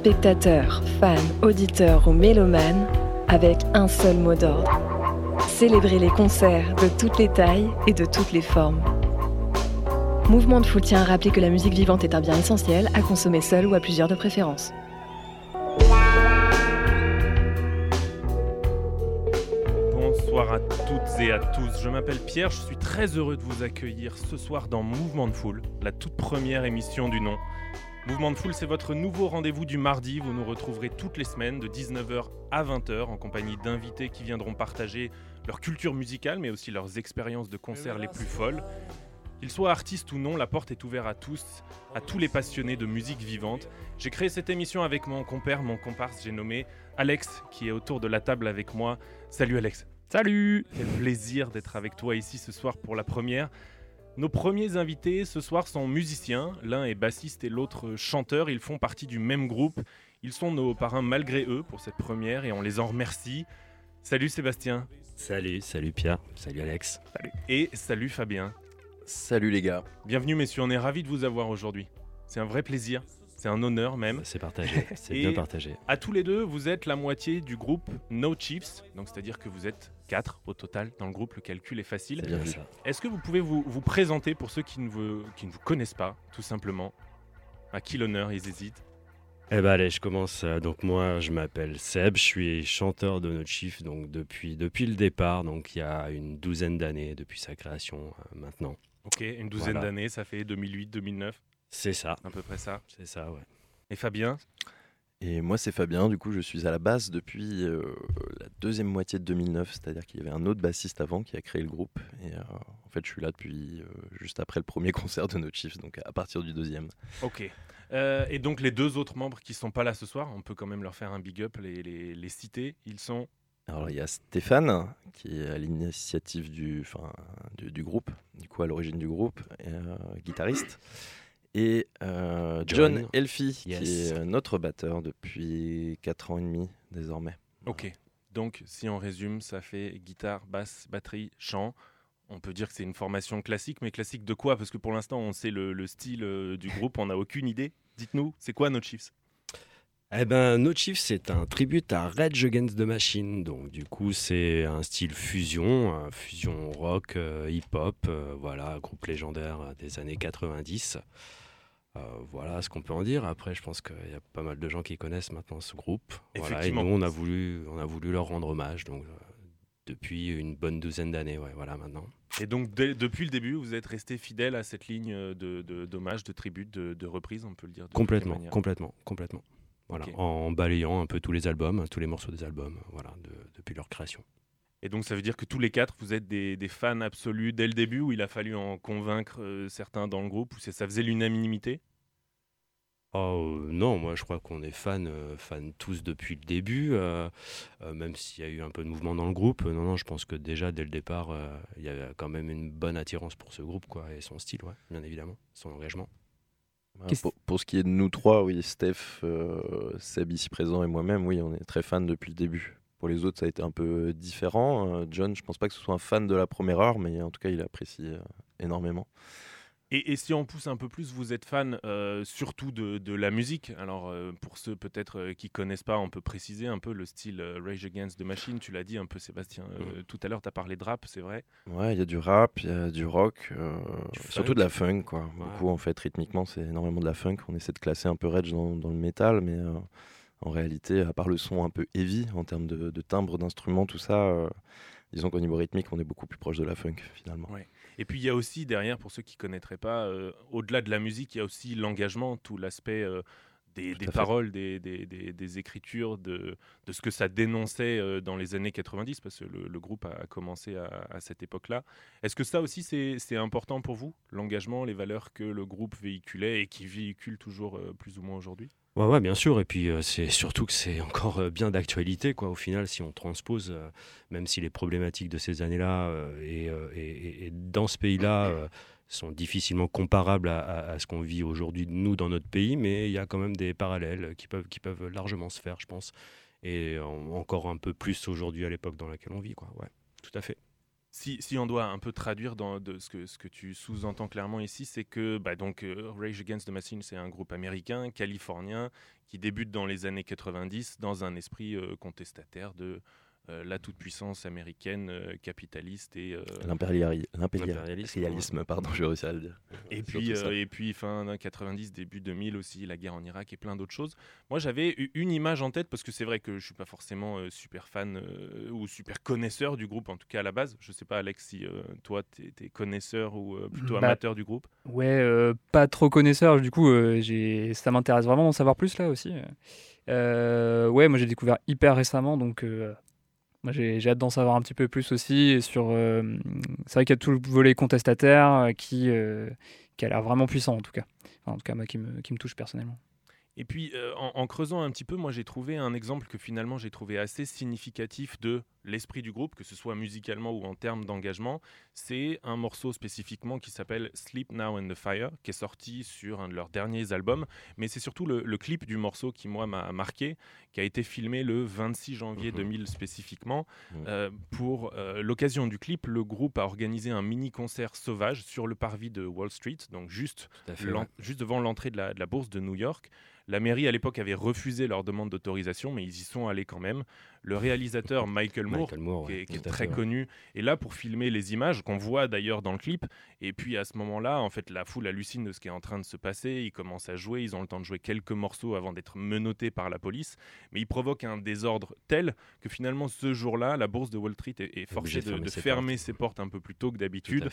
spectateurs, fans, auditeurs ou mélomanes avec un seul mot d'ordre. Célébrer les concerts de toutes les tailles et de toutes les formes. Mouvement de Foule tient à rappeler que la musique vivante est un bien essentiel à consommer seul ou à plusieurs de préférence. Bonsoir à toutes et à tous. Je m'appelle Pierre, je suis très heureux de vous accueillir ce soir dans Mouvement de Foule, la toute première émission du nom. Mouvement de Foule, c'est votre nouveau rendez-vous du mardi. Vous nous retrouverez toutes les semaines de 19h à 20h en compagnie d'invités qui viendront partager leur culture musicale mais aussi leurs expériences de concert les plus folles. Qu'ils soient artistes ou non, la porte est ouverte à tous, à tous les passionnés de musique vivante. J'ai créé cette émission avec mon compère, mon comparse, j'ai nommé Alex, qui est autour de la table avec moi. Salut Alex. Salut Quel plaisir d'être avec toi ici ce soir pour la première. Nos premiers invités ce soir sont musiciens, l'un est bassiste et l'autre chanteur, ils font partie du même groupe. Ils sont nos parrains malgré eux pour cette première et on les en remercie. Salut Sébastien. Salut, salut Pierre, salut Alex. Salut. Et salut Fabien. Salut les gars. Bienvenue messieurs, on est ravis de vous avoir aujourd'hui. C'est un vrai plaisir, c'est un honneur même. C'est partagé, c'est bien partagé. À tous les deux, vous êtes la moitié du groupe No Chiefs, donc c'est-à-dire que vous êtes 4 au total dans le groupe, le calcul est facile. C'est bien ça. Est-ce que vous pouvez vous, vous présenter pour ceux qui ne, vous, qui ne vous connaissent pas, tout simplement? À qui l'honneur, ils hésitent? Eh ben allez, je commence. Euh, Donc moi, je m'appelle Seb, je suis chanteur de No Chief donc depuis, depuis le départ, donc il y a une douzaine d'années, depuis sa création euh, maintenant. Ok, une douzaine Voilà. d'années, ça fait 2008-2009, C'est ça, à peu près ça. c'est ça, ouais. Et Fabien? Et moi c'est Fabien, du coup je suis à la basse depuis euh, la deuxième moitié de 2009, c'est-à-dire qu'il y avait un autre bassiste avant qui a créé le groupe. Et euh, en fait je suis là depuis euh, juste après le premier concert de No Chiefs, donc à partir du deuxième. Ok. Euh, et donc les deux autres membres qui sont pas là ce soir, on peut quand même leur faire un big up, les, les, les citer. Ils sont Alors il y a Stéphane qui est à l'initiative du, enfin, du, du groupe, du coup à l'origine du groupe, et, euh, guitariste. Et euh, John, John. Elfie, qui est euh, notre batteur depuis 4 ans et demi désormais. Ok. Donc, si on résume, ça fait guitare, basse, batterie, chant. On peut dire que c'est une formation classique, mais classique de quoi? Parce que pour l'instant, on sait le, le style euh, du groupe, on n'a aucune idée. Dites-nous, c'est quoi No Chiefs Eh ben, No Chief, c'est un tribute à Rage Against the Machine. Donc, du coup, c'est un style fusion, un fusion rock, euh, hip-hop, euh, voilà, groupe légendaire euh, des années 90. Euh, voilà ce qu'on peut en dire. Après, je pense qu'il y a pas mal de gens qui connaissent maintenant ce groupe. Voilà, et nous, on a voulu, on a voulu leur rendre hommage. Donc, euh, depuis une bonne douzaine d'années, ouais, voilà, maintenant. Et donc, dès- depuis le début, vous êtes resté fidèle à cette ligne de, de, d'hommage, de tribute, de, de reprise, on peut le dire. de Complètement, complètement, complètement. Voilà, en balayant un peu tous les albums, tous les morceaux des albums, voilà, de- depuis leur création. Et donc, ça veut dire que tous les quatre, vous êtes des, des fans absolus dès le début, ou il a fallu en convaincre euh, certains dans le groupe, ou ça faisait l'unanimité? Oh euh, non, moi je crois qu'on est fans euh, fans tous depuis le début, euh, euh, même s'il y a eu un peu de mouvement dans le groupe. euh, non, non, je pense que déjà dès le départ, euh, il y avait quand même une bonne attirance pour ce groupe, quoi, et son style, ouais, bien évidemment, son engagement. Qu'est-ce- Pour, pour ce qui est de nous trois, oui, Steph, euh, Seb ici présent et moi-même, oui, on est très fans depuis le début. Pour les autres, ça a été un peu différent. Euh, John, je pense pas que ce soit un fan de la première heure, mais en tout cas, il apprécie euh, énormément. Et, et si on pousse un peu plus, vous êtes fan euh, surtout de, de la musique. Alors euh, pour ceux peut-être euh, qui connaissent pas, on peut préciser un peu le style euh, Rage Against the Machine. Tu l'as dit un peu Sébastien euh, tout à l'heure, tu as parlé de rap, c'est vrai. Ouais, il y a du rap, il y a du rock, Du surtout funk. de la funk, quoi. Beaucoup, en fait, rythmiquement, c'est énormément de la funk. On essaie de classer un peu Rage dans, dans le métal, mais en réalité, à part le son un peu heavy en termes de, de timbre, d'instruments, tout ça, disons qu'au niveau rythmique, on est beaucoup plus proche de la funk, finalement. Ouais. Et puis il y a aussi derrière, pour ceux qui connaîtraient pas, euh, au-delà de la musique, il y a aussi l'engagement, tout l'aspect euh, des, paroles, des, des- des- des écritures, de, de ce que ça dénonçait euh, dans les années 90, parce que le, le groupe a, commencé à, à cette époque-là. Est-ce que ça aussi, c'est important pour vous L'engagement, les valeurs que le groupe véhiculait et qui véhicule toujours plus ou moins aujourd'hui? Ouais, ouais, bien sûr. Et puis, euh, c'est surtout que c'est encore euh, bien d'actualité, quoi. Au final, si on transpose, euh, même si les problématiques de ces années-là et, dans ce pays-là sont difficilement comparables à, ce qu'on vit aujourd'hui, nous, dans notre pays, mais il y a quand même des parallèles qui peuvent, qui peuvent largement se faire, je pense. Et en- encore un peu plus aujourd'hui à l'époque dans laquelle on vit, quoi. Ouais, tout à fait. Si, si on doit un peu traduire dans de ce, que, ce que tu sous-entends clairement ici, c'est que bah, donc, euh, Rage Against the Machine, c'est un groupe américain, californien, qui débute dans les années 90 dans un esprit euh, contestataire de la toute-puissance américaine, euh, capitaliste et, euh, L'impériali- L'impérialisme, L'impérialisme, pardon, j'ai réussi à le dire. Et puis, euh, et puis fin d'un 90, début 2000 aussi, la guerre en Irak et plein d'autres choses. Moi, j'avais eu une image en tête parce que c'est vrai que je suis pas forcément euh, super fan euh, ou super connaisseur du groupe, en tout cas à la base. Je sais pas, Alex, si euh, toi, tu es, connaisseur ou euh, plutôt Bah, amateur du groupe. Ouais, euh, pas trop connaisseur, du coup, euh, j'ai... ça m'intéresse vraiment d'en savoir plus là aussi. Euh, ouais, moi j'ai découvert hyper récemment, donc euh, moi j'ai, hâte d'en savoir un petit peu plus aussi. Sur, euh, c'est vrai qu'il y a tout le volet contestataire euh, qui, euh, qui a l'air vraiment puissant en tout cas. En tout cas, moi qui me, qui me touche personnellement. Et puis, en creusant un petit peu, moi j'ai trouvé un exemple que finalement j'ai trouvé assez significatif de l'esprit du groupe, que ce soit musicalement ou en termes d'engagement. C'est un morceau spécifiquement qui s'appelle Sleep Now in the Fire, qui est sorti sur un de leurs derniers albums. Mais c'est surtout le, le clip du morceau qui, moi, m'a marqué, qui a été filmé le 26 janvier Mhm. 2000 spécifiquement. Mhm. Euh, pour euh, l'occasion du clip, le groupe a organisé un mini-concert sauvage sur le parvis de Wall Street, donc juste fait. ouais. juste devant l'entrée de la, de la bourse de New York. La mairie à l'époque avait refusé leur demande d'autorisation, mais ils y sont allés quand même. Le réalisateur Michael Moore, Michael Moore, qui ouais, est, qui très fait, connu, est là pour filmer les images qu'on voit d'ailleurs dans le clip. Et puis à ce moment-là, en fait, la foule hallucine de ce qui est en train de se passer. Ils commencent à jouer, ils ont le temps de jouer quelques morceaux avant d'être menottés par la police. Mais ils provoquent un désordre tel que finalement ce jour-là, la bourse de Wall Street est, est forcée de de, fermer ses fermer portes. ses portes un peu plus tôt que d'habitude ouais.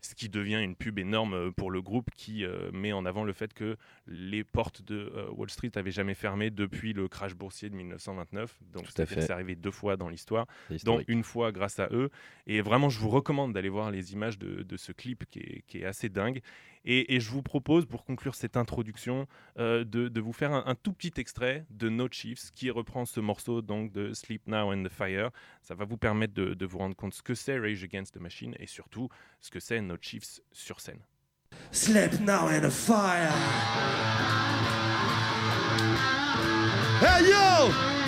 ce qui devient une pub énorme euh, pour le groupe qui euh, met en avant le fait que les portes de euh, Wall Street avaient jamais fermé depuis le crash boursier de 1929. Donc Tout à fait. C'est arrivé deux fois dans l'histoire, dont une fois grâce à eux. Et vraiment, je vous recommande d'aller voir les images de, de ce clip qui est, qui est assez dingue. Et, et je vous propose, pour conclure cette introduction, euh, de, de vous faire un, un tout petit extrait de No Chiefs qui reprend ce morceau donc de Sleep Now in the Fire. Ça va vous permettre de, de vous rendre compte ce que c'est Rage Against the Machine et surtout ce que c'est No Chiefs sur scène. Sleep now in the fire. Hey yo,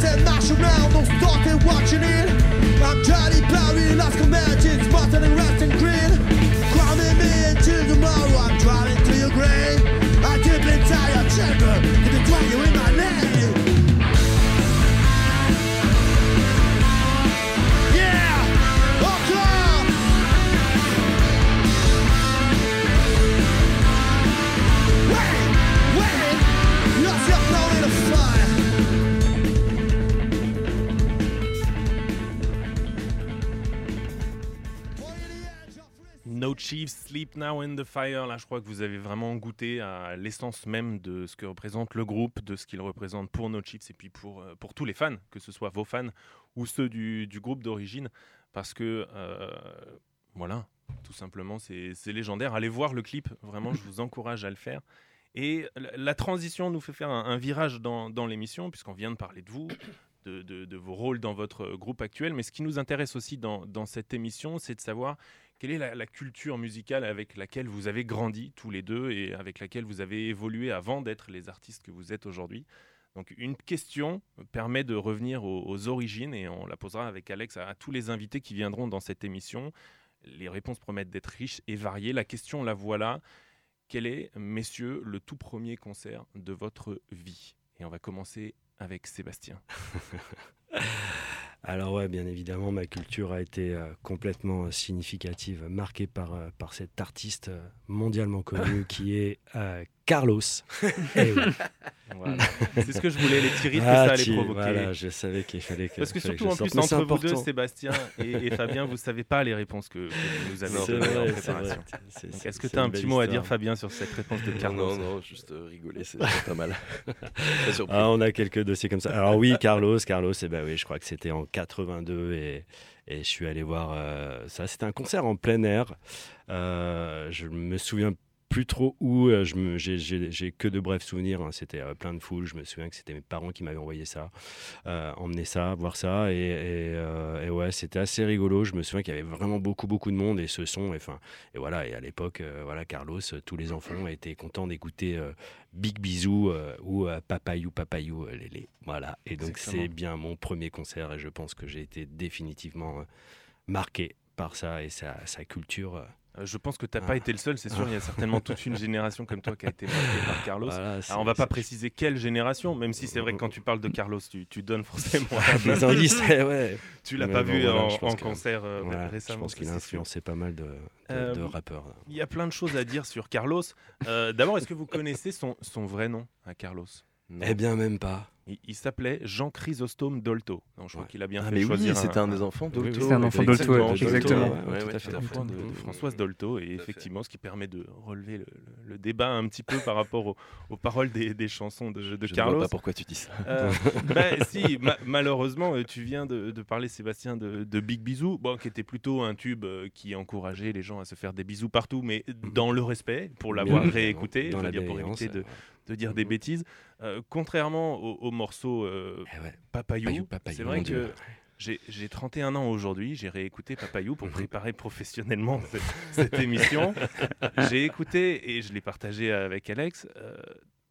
And mash don't and watching it. I'm Johnny Barry, last commandments, but an arrest. No Chiefs, Sleep Now in the Fire. Là, je crois que vous avez vraiment goûté à l'essence même de ce que représente le groupe, de ce qu'il représente pour No Chiefs et puis pour, euh, pour tous les fans, que ce soit vos fans ou ceux du, du groupe d'origine. Parce que, euh, voilà, tout simplement, c'est légendaire. Allez voir le clip, vraiment, je vous encourage à le faire. Et la- la transition nous fait faire un, un virage dans, dans l'émission, puisqu'on vient de parler de vous, de, vos rôles dans votre groupe actuel. Mais ce qui nous intéresse aussi dans, cette émission, c'est de savoir quelle est la, culture musicale avec laquelle vous avez grandi tous les deux et avec laquelle vous avez évolué avant d'être les artistes que vous êtes aujourd'hui. Donc une question permet de revenir aux, origines et on la posera avec Alex à tous les invités qui viendront dans cette émission. Les réponses promettent d'être riches et variées. La question, la voilà. Quel est, messieurs, le tout premier concert de votre vie? Et on va commencer avec Sébastien. Alors ouais, bien évidemment, ma culture a été euh, complètement euh, significative, marquée par, euh, par cet artiste mondialement connu qui est euh, Carlos. Eh oui. Voilà. C'est ce que je voulais, les petits que Ah, ça allait tu- provoquer. Voilà, je savais qu'il fallait que. Parce que surtout en je sorte. plus entre vous deux. Sébastien et, et Fabien, vous savez pas les réponses que, que vous nous avez données en préparation. Est-ce que tu as un petit mot à dire, Fabien, sur cette réponse de Carlos non, non, juste euh, rigoler, c'est pas mal. Ah, on a quelques dossiers comme ça. Alors oui, Carlos, Carlos, eh ben oui, je crois que c'était en 82 et, et je suis allé voir euh, ça. C'était un concert en plein air. Euh, je me souviens plus trop où. euh, J'ai que de brefs souvenirs. hein. C'était euh, plein de foule. Je me souviens que c'était mes parents qui m'avaient envoyé ça, euh, emmener ça, voir ça. Et, et, euh, et ouais, c'était assez rigolo. Je me souviens qu'il y avait vraiment beaucoup, beaucoup de monde et ce son. Et, et voilà. Et à l'époque, voilà, Carlos, tous les enfants étaient contents d'écouter. Big Bisou ou Papayou Papayou Lélé. Voilà. Et donc c'est bien mon premier concert et je pense que j'ai été définitivement marqué par ça et sa, sa culture. Euh. Euh, Je pense que tu n'as Ah. pas été le seul, c'est sûr. Il y a certainement toute une génération comme toi qui a été marquée par Carlos. Voilà, Alors, on va pas préciser quelle génération, même si c'est vrai que quand tu parles de Carlos, tu, tu donnes forcément Les indices, eh ouais. Tu l'as pas bon, vu voilà, en, en que- concert euh, Voilà, je récemment. pense ça, qu'il a influencé pas mal de, de- Euh, de rappeurs. Il y a plein de choses à dire sur Carlos. Euh, D'abord, est-ce que vous connaissez son, son vrai nom à Carlos? Non. Eh bien, même pas. Il, il s'appelait Jean Chrysostome Dolto. Donc, je crois Ouais. qu'il a bien Ah, fait mais choisir oui, un- c'était un des enfants Oui, oui, d'Olto. c'était un enfant d'Olto, Exactement, exactement. Ouais, Ouais, ouais, tout à ouais, fait. enfant de, de. Françoise Dolto et effectivement ce qui permet de relever le, le- le débat un petit peu par rapport au- aux paroles des, des chansons de, de Je ne vois Carlos. pas pourquoi tu dis ça. Euh, bah, si, ma- malheureusement, euh, tu viens de, de parler, Sébastien, de, de Big Bisou, bon, qui était plutôt un tube euh, qui encourageait les gens à se faire des bisous partout, mais dans le respect, pour l'avoir réécouté, je pour éviter de, de dire des bêtises. Euh, contrairement au, au morceau euh, eh ouais. Papayou, Papayou, Papayou, c'est vrai que j'ai j'ai 31 ans aujourd'hui, j'ai réécouté Papayou pour préparer professionnellement cette, cette émission. J'ai écouté et je l'ai partagé avec Alex, euh,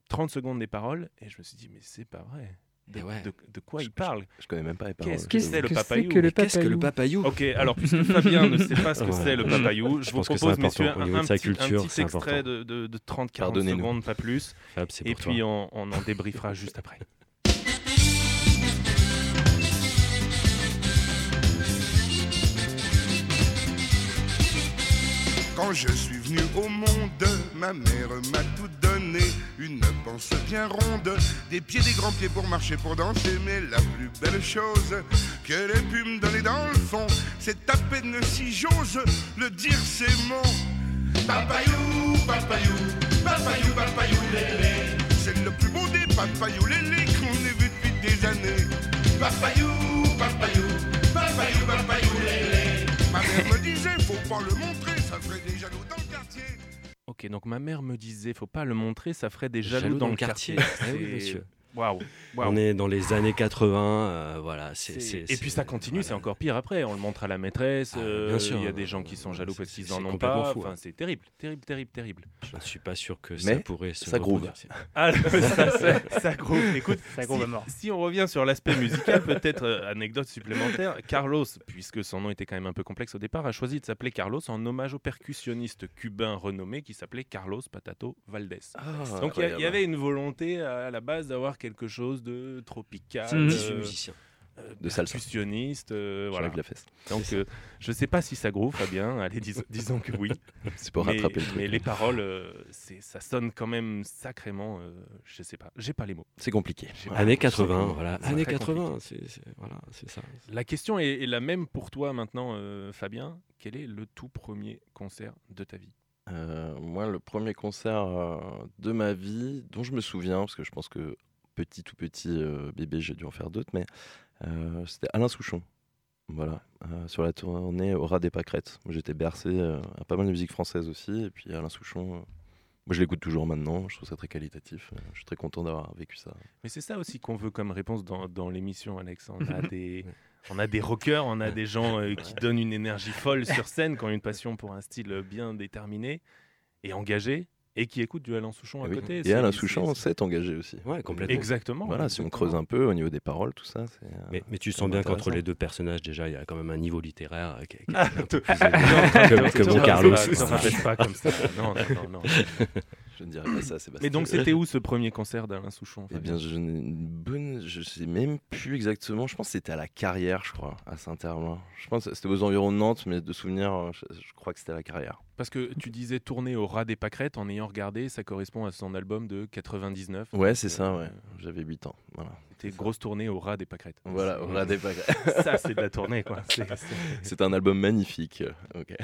30 secondes des paroles, et je me suis dit, mais c'est pas vrai. De, Eh ouais. de- de quoi Je- il parle Je connais même pas les paroles. Qu'est-ce que c'est le que papayou que le Qu'est-ce que le papayou Ok, alors puisque Fabien ne sait pas ce que c'est le papayou, je, Je vous pense que c'est propose, messieurs, un, un sa petit, un culture, petit c'est extrait de, de, de 30-40 Pardonnez-nous. secondes, pas plus, Fab, et puis on, on en débriefera juste après. Quand je suis venu au monde, ma mère m'a tout donné. Une panse bien ronde, des pieds, des grands pieds pour marcher, pour danser. Mais la plus belle chose qu'elle ait pu me donner dans le fond, c'est à peine si j'ose le dire ces mots. Papayou, papayou, papayou, papayou, lélé. C'est le plus beau des papayou, lélé qu'on ait vu depuis des années. Papayou, papayou, papayou, papayou, lélé. Ma mère me disait, faut pas le montrer, Ok, donc ma mère me disait, faut pas le montrer, ça ferait des jaloux, dans, le quartier. Eh oui, C'est- monsieur. On est dans les années 80, euh, voilà. c'est- Et puis ça continue, c'est encore pire après. On le montre à la maîtresse. Ah, euh, bien sûr. Il y a des gens qui sont jaloux parce qu'ils en ont pas. fou, Enfin, c'est terrible, terrible, terrible, terrible. Je ne suis pas sûr que ça pourrait se ça groove. reproduire. Ah, ça, ça, ça groove. Écoute, Ça groove si, à mort. si on revient sur l'aspect musical, peut-être euh, anecdote supplémentaire. Carlos, puisque son nom était quand même un peu complexe au départ, a choisi de s'appeler Carlos en hommage au percussionniste cubain renommé qui s'appelait Carlos Patato Valdés. Ah, Donc il y y, avait une volonté à la base d'avoir quelque chose de tropical, Mhm. Tissu euh, musicien. euh, De salsa. percussionniste, euh, Je voilà. la fesse. Donc euh, je sais pas si ça groove, Fabien. Allez, dis- disons que oui. C'est pour mais, rattraper le truc. mais les paroles, euh, c'est- ça sonne quand même sacrément. euh, je sais pas, j'ai pas les mots. C'est compliqué. Pas- Années 80, c'est- voilà. c'est Années très 80, c'est c'est- voilà, c'est ça. La question est, est la même pour toi maintenant, euh, Fabien. Quel est le tout premier concert de ta vie? Euh, moi, le premier concert euh, de ma vie, dont je me souviens, parce que je pense que petit tout petit euh, bébé, j'ai dû en faire d'autres, mais euh, c'était Alain Souchon. Voilà, euh, sur la tournée Aura des Pâquerettes. J'étais bercé à pas mal de musique française aussi, et puis Alain Souchon, moi je l'écoute toujours maintenant, je trouve ça très qualitatif, je suis très content d'avoir vécu ça. Mais c'est ça aussi qu'on veut comme réponse dans, dans l'émission, Alex. On a des, on a des rockers, on a des gens euh, qui donnent une énergie folle sur scène, qui ont une passion pour un style bien déterminé et engagé. Et qui écoute du Alain Souchon à Ah oui. côté. Et Alain c'est- Souchon c'est- s'est engagé aussi. Ouais, complètement. Exactement. Voilà, si on creuse un peu au niveau des paroles, tout ça, c'est. euh, Mais, mais tu sens bien qu'entre les deux personnages, déjà, il y a quand même un niveau littéraire euh, qui est, un peu plus élevé que, mon Carlos. pas comme ça. Non, non, non, non. Je ne dirais pas ça, Sébastien. Mais donc, c'était où ce premier concert d'Alain Souchon Eh bien, je je sais même plus exactement. Je pense que c'était à la Carrière, je crois, à Saint-Hermain. Je pense que c'était aux environs de Nantes, mais de souvenir, euh, je, je crois que c'était à la Carrière. Parce que tu disais tourner au ras des pâquerettes en ayant regardé, ça correspond à son album de 99. Ouais, c'est euh, ça, ouais. J'avais 8 ans. Voilà. C'était grosse tournée au ras des pâquerettes. Voilà, au ras des pâquerettes. Ça, c'est de la tournée, quoi. C'est- un album magnifique, euh, ok,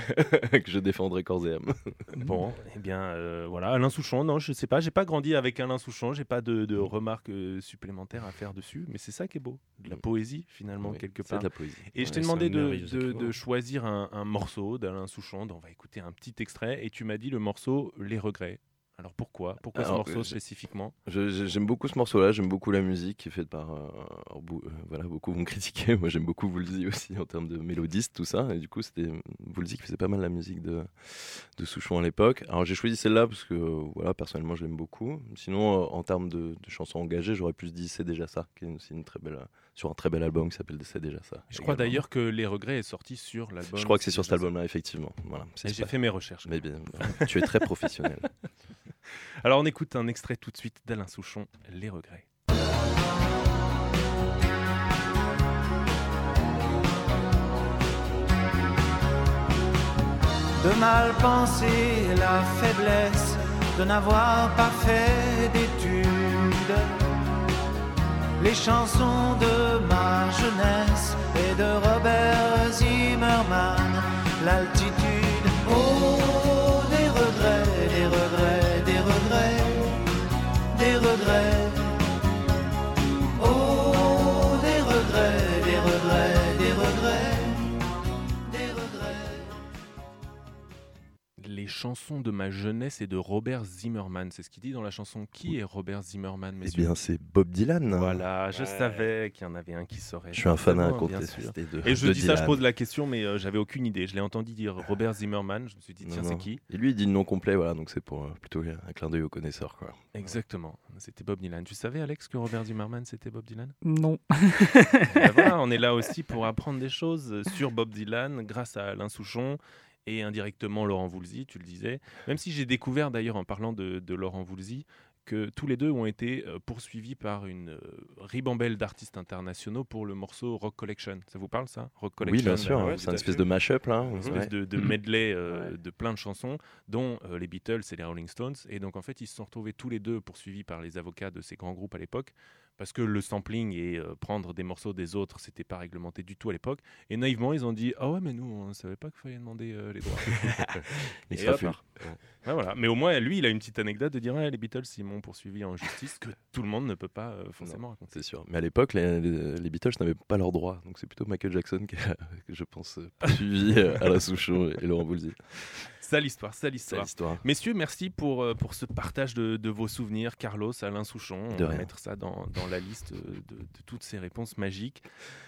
que je défendrai corps et âme. Bon, eh bien, euh, voilà, Alain Souchon, non, je sais pas, j'ai pas grandi avec Alain Souchon, j'ai pas de, de remarques euh, supplémentaires à faire dessus, mais c'est ça qui est beau, de la poésie finalement, Oui, quelque part. de la poésie. Et je t'ai demandé de, choisir un, un morceau d'Alain Souchon, dont on va écouter un petit extrait, et tu m'as dit le morceau Les Regrets. Alors pourquoi? Pourquoi Alors, ce morceau euh, spécifiquement? J'aime beaucoup ce morceau-là, j'aime beaucoup la musique qui est faite par. euh, euh, voilà, beaucoup vont critiquer. Moi, j'aime beaucoup Woolsey aussi en termes de mélodiste, tout ça. Et du coup, c'était Woolsey qui faisait pas mal la musique de, de Souchon à l'époque. Alors, j'ai choisi celle-là parce que, voilà, personnellement, je l'aime beaucoup. Sinon, euh, en termes de, de chansons engagées, j'aurais plus dit C'est déjà ça, qui est aussi une très belle, sur un très bel album qui s'appelle C'est déjà ça. Je crois d'ailleurs que Les Regrets est sorti sur l'album. Je crois que c'est sur cet déjà ça. album-là, effectivement. Voilà, J'ai pas- fait mes recherches. Mais bien, tu es très professionnel. Alors on écoute un extrait tout de suite d'Alain Souchon, Les Regrets. de mal penser la faiblesse de n'avoir pas fait d'études. Les chansons de ma jeunesse et de Robert Zimmerman, l'altitude. Oh, des regrets, des regrets, des regrets, des regrets. Les chansons de ma jeunesse et de Robert Zimmerman, c'est ce qu'il dit dans la chanson. Qui est Robert Zimmerman, Eh bien, c'est Bob Dylan. Voilà, je Ouais. savais qu'il y en avait un qui saurait. Je suis un fan à de Et je de dis ça, je pose la question, mais euh, j'avais aucune idée. Je l'ai entendu dire Robert Zimmerman. Je me suis dit, tiens, c'est qui Et lui, il dit le nom complet, voilà, donc c'est pour euh, plutôt un clin d'œil aux connaisseurs. Quoi. Exactement. C'était Bob Dylan. Tu savais, Alex, que Robert Zimmerman, c'était Bob Dylan? Non. Ben voilà, on est là aussi pour apprendre des choses sur Bob Dylan grâce à Alain Souchon et indirectement Laurent Voulzy, tu le disais. Même si j'ai découvert d'ailleurs en parlant de, de Laurent Voulzy que tous les deux ont été euh, poursuivis par une euh, ribambelle d'artistes internationaux pour le morceau Rock Collection. Ça vous parle ça Rock Collection Oui, bien sûr, euh, hein, ouais, c'est une espèce fait. de mash-up là. une ouais. espèce de, de medley euh, Ouais. de plein de chansons, dont euh, les Beatles et les Rolling Stones. Et donc, en fait, ils se sont retrouvés tous les deux poursuivis par les avocats de ces grands groupes à l'époque, parce que le sampling et euh, prendre des morceaux des autres, c'était pas réglementé du tout à l'époque. Et naïvement, ils ont dit Ah ouais, mais nous, on ne savait pas qu'il fallait demander euh, les droits. Et sera hop. Ouais, voilà. Mais au moins, lui, il a une petite anecdote de dire Ouais, les Beatles, ils m'ont poursuivi en justice, que tout le monde ne peut pas euh, forcément raconter. C'est sûr. Mais à l'époque, les, les- les Beatles n'avaient pas leurs droits. Donc c'est plutôt Michael Jackson qui a, je pense, poursuivi euh, Alain Souchon et Laurent Voulzy. Ça, l'histoire, ça, l'histoire. Messieurs, merci pour, pour ce partage de, de vos souvenirs. Carlos, Alain Souchon, on De va mettre ça dans, dans la liste euh, de, toutes ces réponses magiques.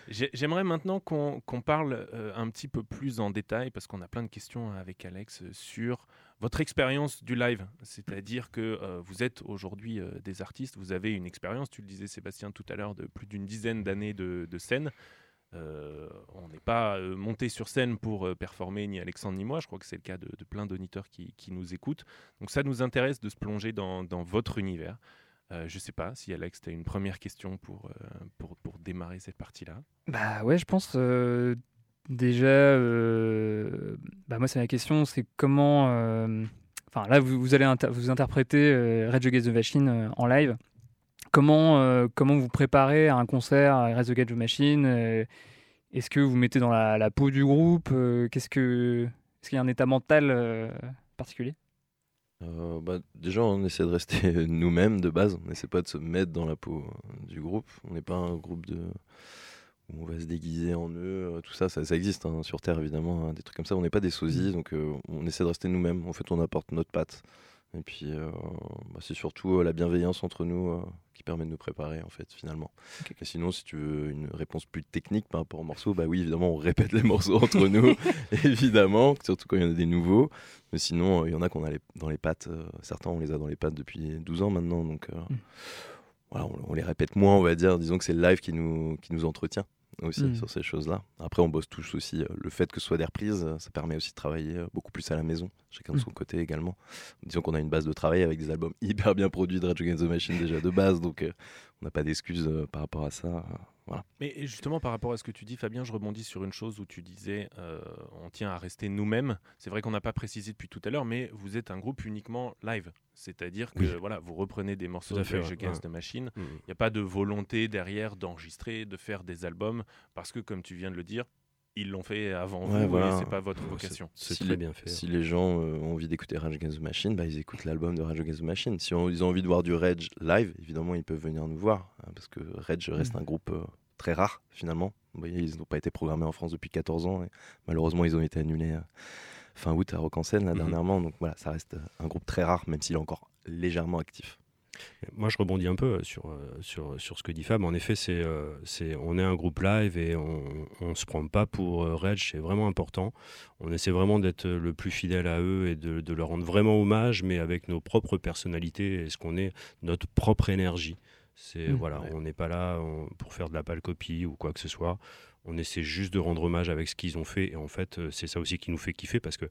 J'ai- J'aimerais maintenant qu'on parle euh, un petit peu plus en détail, parce qu'on a plein de questions avec Alex euh, sur votre expérience du live. C'est-à-dire que vous êtes aujourd'hui des artistes, vous avez une expérience, tu le disais Sébastien tout à l'heure, de plus d'une dizaine d'années de, de scène. On n'est pas monté sur scène pour performer ni Alexandre ni moi. Je crois que c'est le cas de, plein d'auditeurs qui, nous écoutent. Donc ça nous intéresse de se plonger dans votre univers. Euh, je sais pas si Alex, tu as une première question pour, euh, pour, pour démarrer cette partie-là. Bah ouais, je pense euh, déjà. euh, bah moi, c'est la question, c'est comment. Enfin, là, vous, vous allez vous interpréter Rage Against the Machine en live. Comment, comment vous préparez à un concert à Rage Against the Machine Est-ce que vous mettez dans la, la peau du groupe Qu'est-ce que est-ce qu'il y a un état mental particulier? Euh, bah, déjà, on essaie de rester nous-mêmes de base. On n'essaie pas de se mettre dans la peau euh, du groupe. On n'est pas un groupe de où on va se déguiser en eux. euh, Tout ça, ça, ça existe hein, sur Terre évidemment, hein, des trucs comme ça. On n'est pas des sosies, donc euh, on essaie de rester nous-mêmes. En fait, on apporte notre patte Et puis, euh, bah, c'est surtout euh, la bienveillance entre nous euh, qui permet de nous préparer, en fait, finalement. Et sinon, si tu veux une réponse plus technique par rapport aux morceaux, bah oui, évidemment, on répète les morceaux entre nous, évidemment, surtout quand il y en a des nouveaux. Mais sinon, il y en a qu'on a les- dans les pattes. certains, on les a dans les pattes depuis 12 ans maintenant. Donc, euh, voilà, on, on les répète moins, on va dire. Disons que c'est le live qui nous, qui nous entretient aussi Mm. sur ces choses-là. Après, on bosse tous aussi. le fait que ce soit des reprises, ça permet aussi de travailler beaucoup plus à la maison, chacun de son côté également. Disons qu'on a une base de travail avec des albums hyper bien produits de Rage Against the Machine déjà de base, donc euh, on n'a pas d'excuses euh, par rapport à ça. euh, voilà. Mais justement, par rapport à ce que tu dis, Fabien, je rebondis sur une chose où tu disais euh, on tient à rester nous-mêmes. C'est vrai qu'on n'a pas précisé depuis tout à l'heure, mais vous êtes un groupe uniquement live. C'est-à-dire que Oui. voilà, vous reprenez des morceaux de fait, Rage Against ouais. the Machine. Il n'y a pas de volonté derrière d'enregistrer, de faire des albums, parce que, comme tu viens de le dire, ils l'ont fait avant Ouais, vous voilà. c'est pas votre vocation. C'est Si très les- bien fait. Si les gens euh, ont envie d'écouter Rage Against the Machine, bah, ils écoutent l'album de Rage Against the Machine. Si on- ils ont envie de voir du Rage live, évidemment, ils peuvent venir nous voir. hein, parce que Rage reste Mm. un groupe euh, très rare, finalement. Vous voyez, ils n'ont pas été programmés en France depuis 14 ans. Et malheureusement, ils ont été annulés euh, fin août à Rock en Seine, là, Mhm. dernièrement. Donc voilà, ça reste un groupe très rare, même s'il est encore légèrement actif. Moi, je rebondis un peu sur, euh, sur, sur ce que dit Fab. En effet, c'est, euh, c'est, on est un groupe live et on ne se prend pas pour euh, Rage, c'est vraiment important. On essaie vraiment d'être le plus fidèle à eux et de, de leur rendre vraiment hommage, mais avec nos propres personnalités et ce qu'on est, notre propre énergie. C'est, Mm. voilà, Ouais. On n'est pas là on- pour faire de la pâle copie ou quoi que ce soit. On essaie juste de rendre hommage avec ce qu'ils ont fait. Et en fait, euh, c'est ça aussi qui nous fait kiffer parce que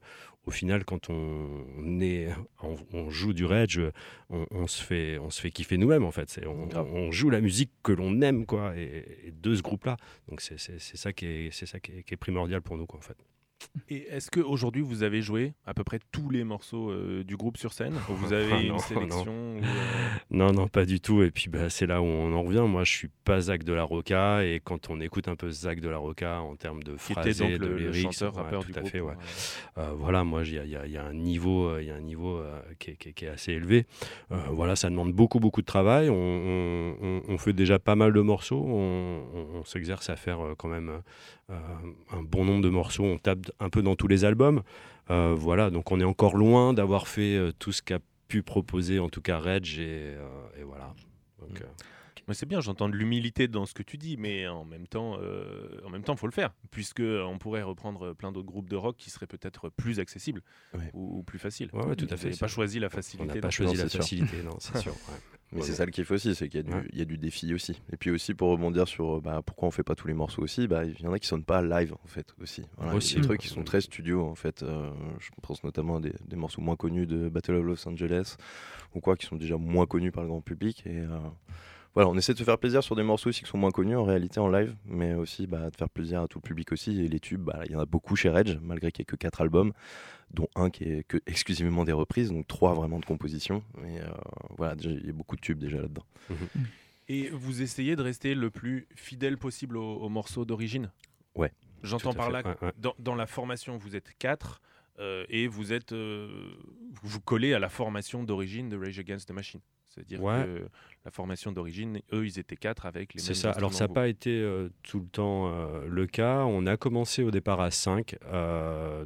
au final, quand on, est, on, on joue du Rage, on, on se fait, on se fait kiffer nous-mêmes en fait. On, on joue la musique que l'on aime quoi, et, et de ce groupe-là. Donc c'est, c'est, c'est ça qui est, c'est ça qui est, qui est primordial pour nous quoi en fait. Et est-ce qu'aujourd'hui, vous avez joué à peu près tous les morceaux euh, du groupe sur scène? Ou vous avez Ah une non, sélection ou, euh, Non, non, pas du tout. Et puis bah, c'est là où on en revient. Moi, je suis pas Zach de la Roca, et quand on écoute un peu Zach de la Roca en termes de donc de lyrics, chanteur, ouais, rappeur tout du à groupe fait, ouais. Euh, voilà, moi, il y a, y y un niveau, il un niveau qui, est, qui est- qui est assez élevé. Voilà, ça demande beaucoup, beaucoup de travail. On, on- on- on fait déjà pas mal de morceaux. On, s'exerce à faire quand même un bon nombre de morceaux. On tape un peu dans tous les albums. Euh, voilà, donc on est encore loin d'avoir fait euh, tout ce qu'a pu proposer, en tout cas Reg, et, euh, et voilà. Donc, euh, Mais c'est bien, j'entends de l'humilité dans ce que tu dis, mais en même temps, euh, en même temps, faut le faire, puisque on pourrait reprendre plein d'autres groupes de rock qui seraient peut-être plus accessibles Ouais. ou, ou plus faciles. Ouais, ouais, tout à fait, pas choisi la on facilité. n'a dans pas choisi la facilité, non, c'est sûr. ouais. Mais Ouais, c'est ouais. ça le kiff aussi, c'est qu'il y, a du- Ouais. il y a du défi aussi. Et puis aussi, pour rebondir sur euh, bah, pourquoi on fait pas tous les morceaux aussi, bah, il y en a qui sonnent pas live en fait aussi. Voilà, il y a Aussi. des trucs qui sont très studio en fait. euh, je pense notamment à des, des morceaux moins connus de Battle of Los Angeles ou quoi, qui sont déjà moins connus par le grand public. Et euh, voilà, on essaie de se faire plaisir sur des morceaux aussi qui sont moins connus en réalité en live, mais aussi bah, de faire plaisir à tout le public aussi. Et les tubes, bah, il y en a beaucoup chez Reg, malgré qu'il n'y ait que 4 albums, dont un qui est que exclusivement des reprises, donc trois vraiment de composition. Et euh, voilà, il y a beaucoup de tubes déjà là-dedans. Et vous essayez de rester le plus fidèle possible aux, aux morceaux d'origine? Ouais. J'entends par là, ouais, ouais. dans, dans la formation, vous êtes quatre euh, et vous êtes, euh, vous vous collez à la formation d'origine de Rage Against the Machine. C'est-à-dire Ouais. que la formation d'origine, eux, ils étaient quatre avec les mêmes C'est ça. Alors, ça n'a pas été euh, tout le temps euh, le cas. On a commencé au départ à 5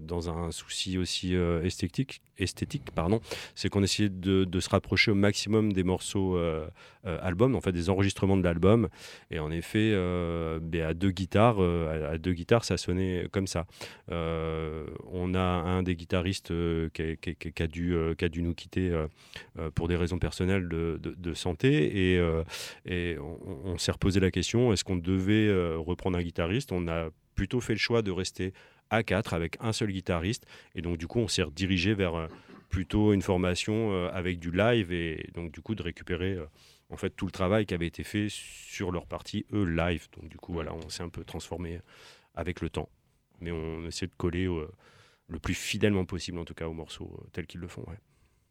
dans un souci aussi euh, esthétique. esthétique pardon. C'est qu'on essayait de, de se rapprocher au maximum des morceaux euh, euh, albums, en fait des enregistrements de l'album. Et en effet, euh, ben, à deux guitares, euh, à, deux guitares, ça sonnait comme ça. Euh, on a un des guitaristes euh, qui, a, qui a- qui a dû, euh, qui a dû nous quitter euh, euh, pour des raisons personnelles de, de- santé. Et, euh, on, s'est reposé la question est-ce qu'on devait euh, reprendre un guitariste? On a plutôt fait le choix de rester à 4 avec un seul guitariste. Et donc, du coup, on s'est redirigé vers euh, plutôt une formation avec du live et donc, du coup, de récupérer. en fait, tout le travail qui avait été fait sur leur partie, eux, live. Donc, du coup, voilà, on s'est un peu transformé avec le temps. Mais on essaie de coller le plus fidèlement possible, en tout cas, aux morceaux euh, tels qu'ils le font.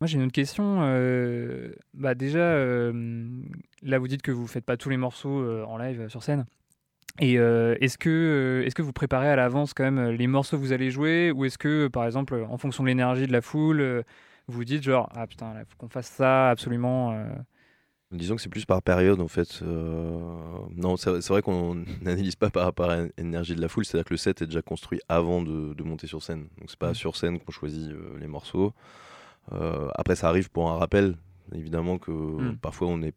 Moi, j'ai une autre question. euh, bah, déjà, euh, là, vous dites que vous faites pas tous les morceaux euh, en live sur scène. Et est-ce que, est-ce que vous préparez à l'avance quand même les morceaux que vous allez jouer? Ou est-ce que, par exemple, en fonction de l'énergie de la foule, vous dites genre, ah putain, il faut qu'on fasse ça absolument. Disons que c'est plus par période en fait. Non, c'est vrai qu'on n'analyse pas par rapport à l'énergie de la foule, c'est-à-dire que le set est déjà construit avant de, de monter sur scène. Donc c'est pas Mm. sur scène qu'on choisit les morceaux. Euh, après, ça arrive pour un rappel, évidemment que Mm. parfois on est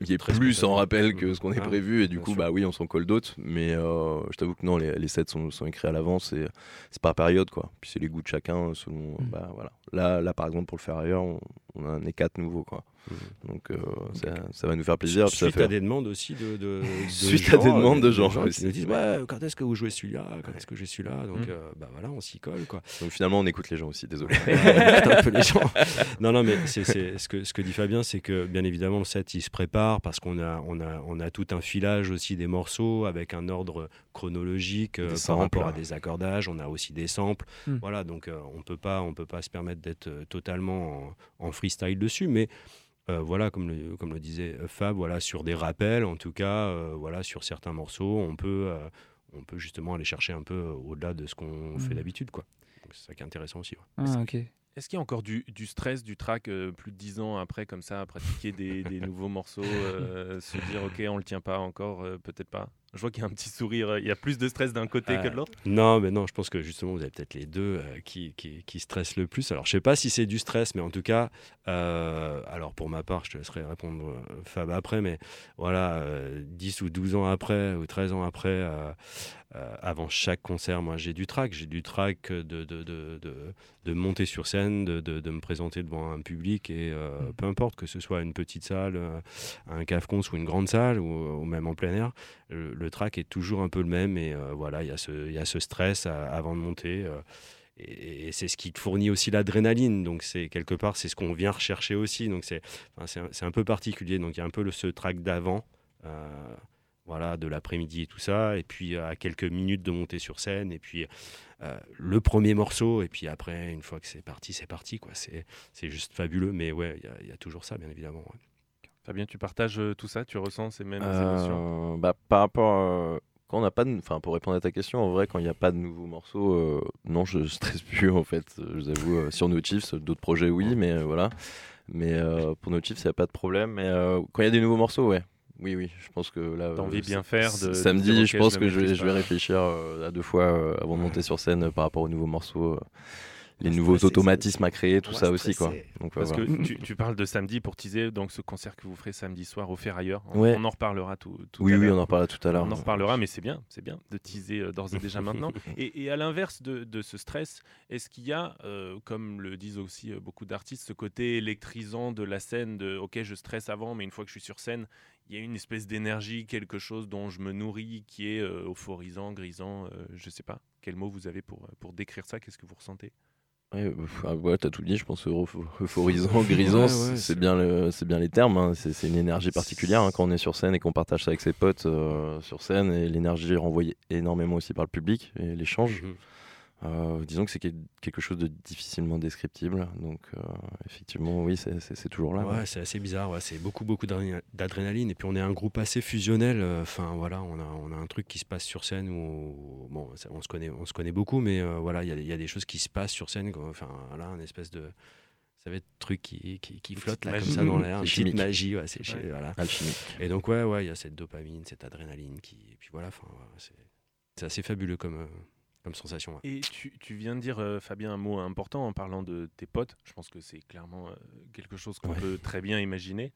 il y a très plus en rappel que ce qu'on est Ah, prévu et du coup sûr. bah oui on s'en colle d'autres mais euh, je t'avoue que non les, les sets sont, sont écrits à l'avance et c'est par période quoi puis c'est les goûts de chacun selon Mm. bah voilà là là par exemple pour le faire ailleurs on, on en est quatre nouveaux quoi Mm. Donc euh, ça, ça va nous faire plaisir Suite fait- à des demandes aussi de, de, de Suite à des demandes de gens qui aussi. nous disent ouais, quand est-ce que vous jouez celui-là? Quand est-ce que j'ai celui-là? Donc Mm. euh, bah voilà on s'y colle quoi donc finalement on écoute les gens aussi désolé Ouais, un peu les gens. Non, non, mais c'est, c'est- ce, que, ce que dit Fabien, c'est que bien évidemment, le set, il se prépare parce qu'on a, on a, on a tout un filage aussi des morceaux avec un ordre chronologique euh, par samples, rapport à des accordages. On a aussi des samples. Hmm. Voilà, donc euh, on peut pas, on peut pas se permettre d'être totalement en, en freestyle dessus, mais. Euh, voilà, comme le, comme le disait euh, Fab, voilà, sur des rappels, en tout cas, euh, voilà, sur certains morceaux, on peut, euh, on peut justement aller chercher un peu au-delà de ce qu'on fait Mhm. d'habitude, quoi. C'est ça qui est intéressant aussi. ouais. Ah, ok. Est-ce qu'il y a encore du, du stress, du track euh, plus de 10 ans après, comme ça, à pratiquer des, des nouveaux morceaux, euh, se dire ok, on le tient pas encore, euh, peut-être pas? Je vois qu'il y a un petit sourire, il y a plus de stress d'un côté que de Euh, l'autre. Non, mais non, je pense que justement, vous avez peut-être les deux euh, qui, qui, qui stressent le plus. Alors, je sais pas si c'est du stress, mais en tout cas, euh, alors pour ma part, je te laisserai répondre euh, Fab après, mais voilà, euh, 10 ou 12 ans après, ou 13 ans après, euh, euh, avant chaque concert, moi j'ai du track. J'ai du track de, de, de, de, de monter sur scène, de, me présenter devant un public, et euh, peu importe que ce soit une petite salle, euh, un cafcon ou une grande salle, ou, ou même en plein air, le, le track est toujours un peu le même et euh, voilà il y, a ce- stress avant de monter euh, et, c'est ce qui te fournit aussi l'adrénaline. Donc c'est quelque part c'est ce qu'on vient rechercher aussi. Donc c'est un, peu particulier. Donc il y a un peu le, ce track d'avant euh, voilà de l'après-midi et tout ça. Et puis à quelques minutes de monter sur scène. Et puis le premier morceau. Et puis après une fois que c'est parti c'est parti quoi. C'est juste fabuleux. Mais ouais il y a- toujours ça bien évidemment. Fabien, tu partages euh, tout ça Tu ressens ces mêmes émotions? Euh, bah, par rapport euh, quand on n'a pas de, enfin pour répondre à ta question en vrai quand il n'y a pas de nouveaux morceaux euh, non je stresse plus en fait. Je vous avoue sur No Chiefs d'autres projets oui mais euh, voilà. Mais pour No Chiefs il n'y a pas de problème. Mais quand il y a des nouveaux morceaux ouais. Oui oui je pense que là T'as envie de bien faire, de- samedi je pense que je vais, je réfléchir à deux fois avant de monter sur scène par rapport aux nouveaux morceaux les nouveaux automatismes à créer tout ça aussi quoi donc Parce voilà. que tu, tu parles de samedi pour teaser donc ce concert que vous ferez samedi soir au Ferrailleur. On, Ouais. on en reparlera tout, tout oui à oui l'heure. on en reparlera tout à l'heure On en reparlera, mais c'est bien, c'est bien de teaser euh, d'ores et déjà maintenant. Et, et à l'inverse de, de ce stress, est-ce qu'il y a, euh, comme le disent aussi euh, beaucoup d'artistes, ce côté électrisant de la scène de OK, je stresse avant, mais une fois que je suis sur scène, il y a une espèce d'énergie, quelque chose dont je me nourris, qui est euh, euphorisant, grisant, euh, je sais pas. Quel mot vous avez pour, pour décrire ça? Qu'est-ce que vous ressentez? Ouais, ah ouais, t'as tout dit, je pense euphorisant, grisant, Ouais, c'est- ouais, c'est c'est- bien, le- c'est bien les termes. hein. C'est c'est une énergie particulière hein, quand on est sur scène et qu'on partage ça avec ses potes euh, sur scène. Et l'énergie est renvoyée énormément aussi par le public et l'échange. Mhm. Euh, disons que c'est quel- quelque chose de difficilement descriptible. Donc, euh, effectivement, oui, c'est- toujours là. Ouais, ouais. c'est assez bizarre. ouais, C'est beaucoup, beaucoup d'adréna- d'adrénaline. Et puis, on est un groupe assez fusionnel. euh, Enfin, voilà, on a, on a un truc qui se passe sur scène où, bon, ça- on se connaît, on se connaît beaucoup, mais euh, voilà, il y a, il y a des choses qui se passent sur scène. quoi. Enfin, là, un espèce de. Ça va être truc qui, qui, qui flotte là, comme ça dans l'air. Une petite magie, ouais, c'est Ouais. voilà. Alchimique. Et donc, ouais, ouais, il y a cette dopamine, cette adrénaline qui. Et puis voilà, enfin, ouais, c'est c'est assez fabuleux comme, euh, comme sensation. ouais. Et tu, tu viens de dire, euh, Fabien, un mot important en parlant de tes potes. Je pense que c'est clairement euh, quelque chose qu'on Ouais. peut très bien imaginer.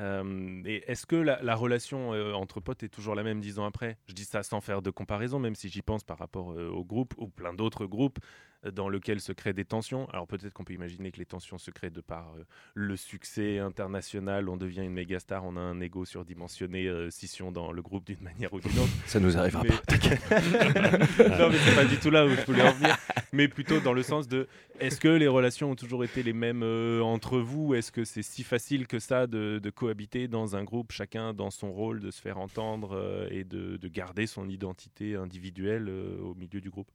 Euh, et est-ce que la, la relation euh, entre potes est toujours la même dix ans après? Je dis ça sans faire de comparaison, même si j'y pense par rapport au groupe ou plein d'autres groupes dans lesquels se créent des tensions. Alors peut-être qu'on peut imaginer que les tensions se créent de par euh, le succès international, on devient une méga star, on a un ego surdimensionné, euh, scission dans le groupe d'une manière ou d'une autre. Ça nous arrivera Mais- pas, non, mais c'est pas du tout là où je voulais en venir. Mais plutôt dans le sens de est-ce que les relations ont toujours été les mêmes euh, entre vous? Est-ce que c'est si facile que ça de, de cohabiter dans un groupe, chacun dans son rôle, de se faire entendre euh, et de, de garder son identité individuelle au milieu du groupe?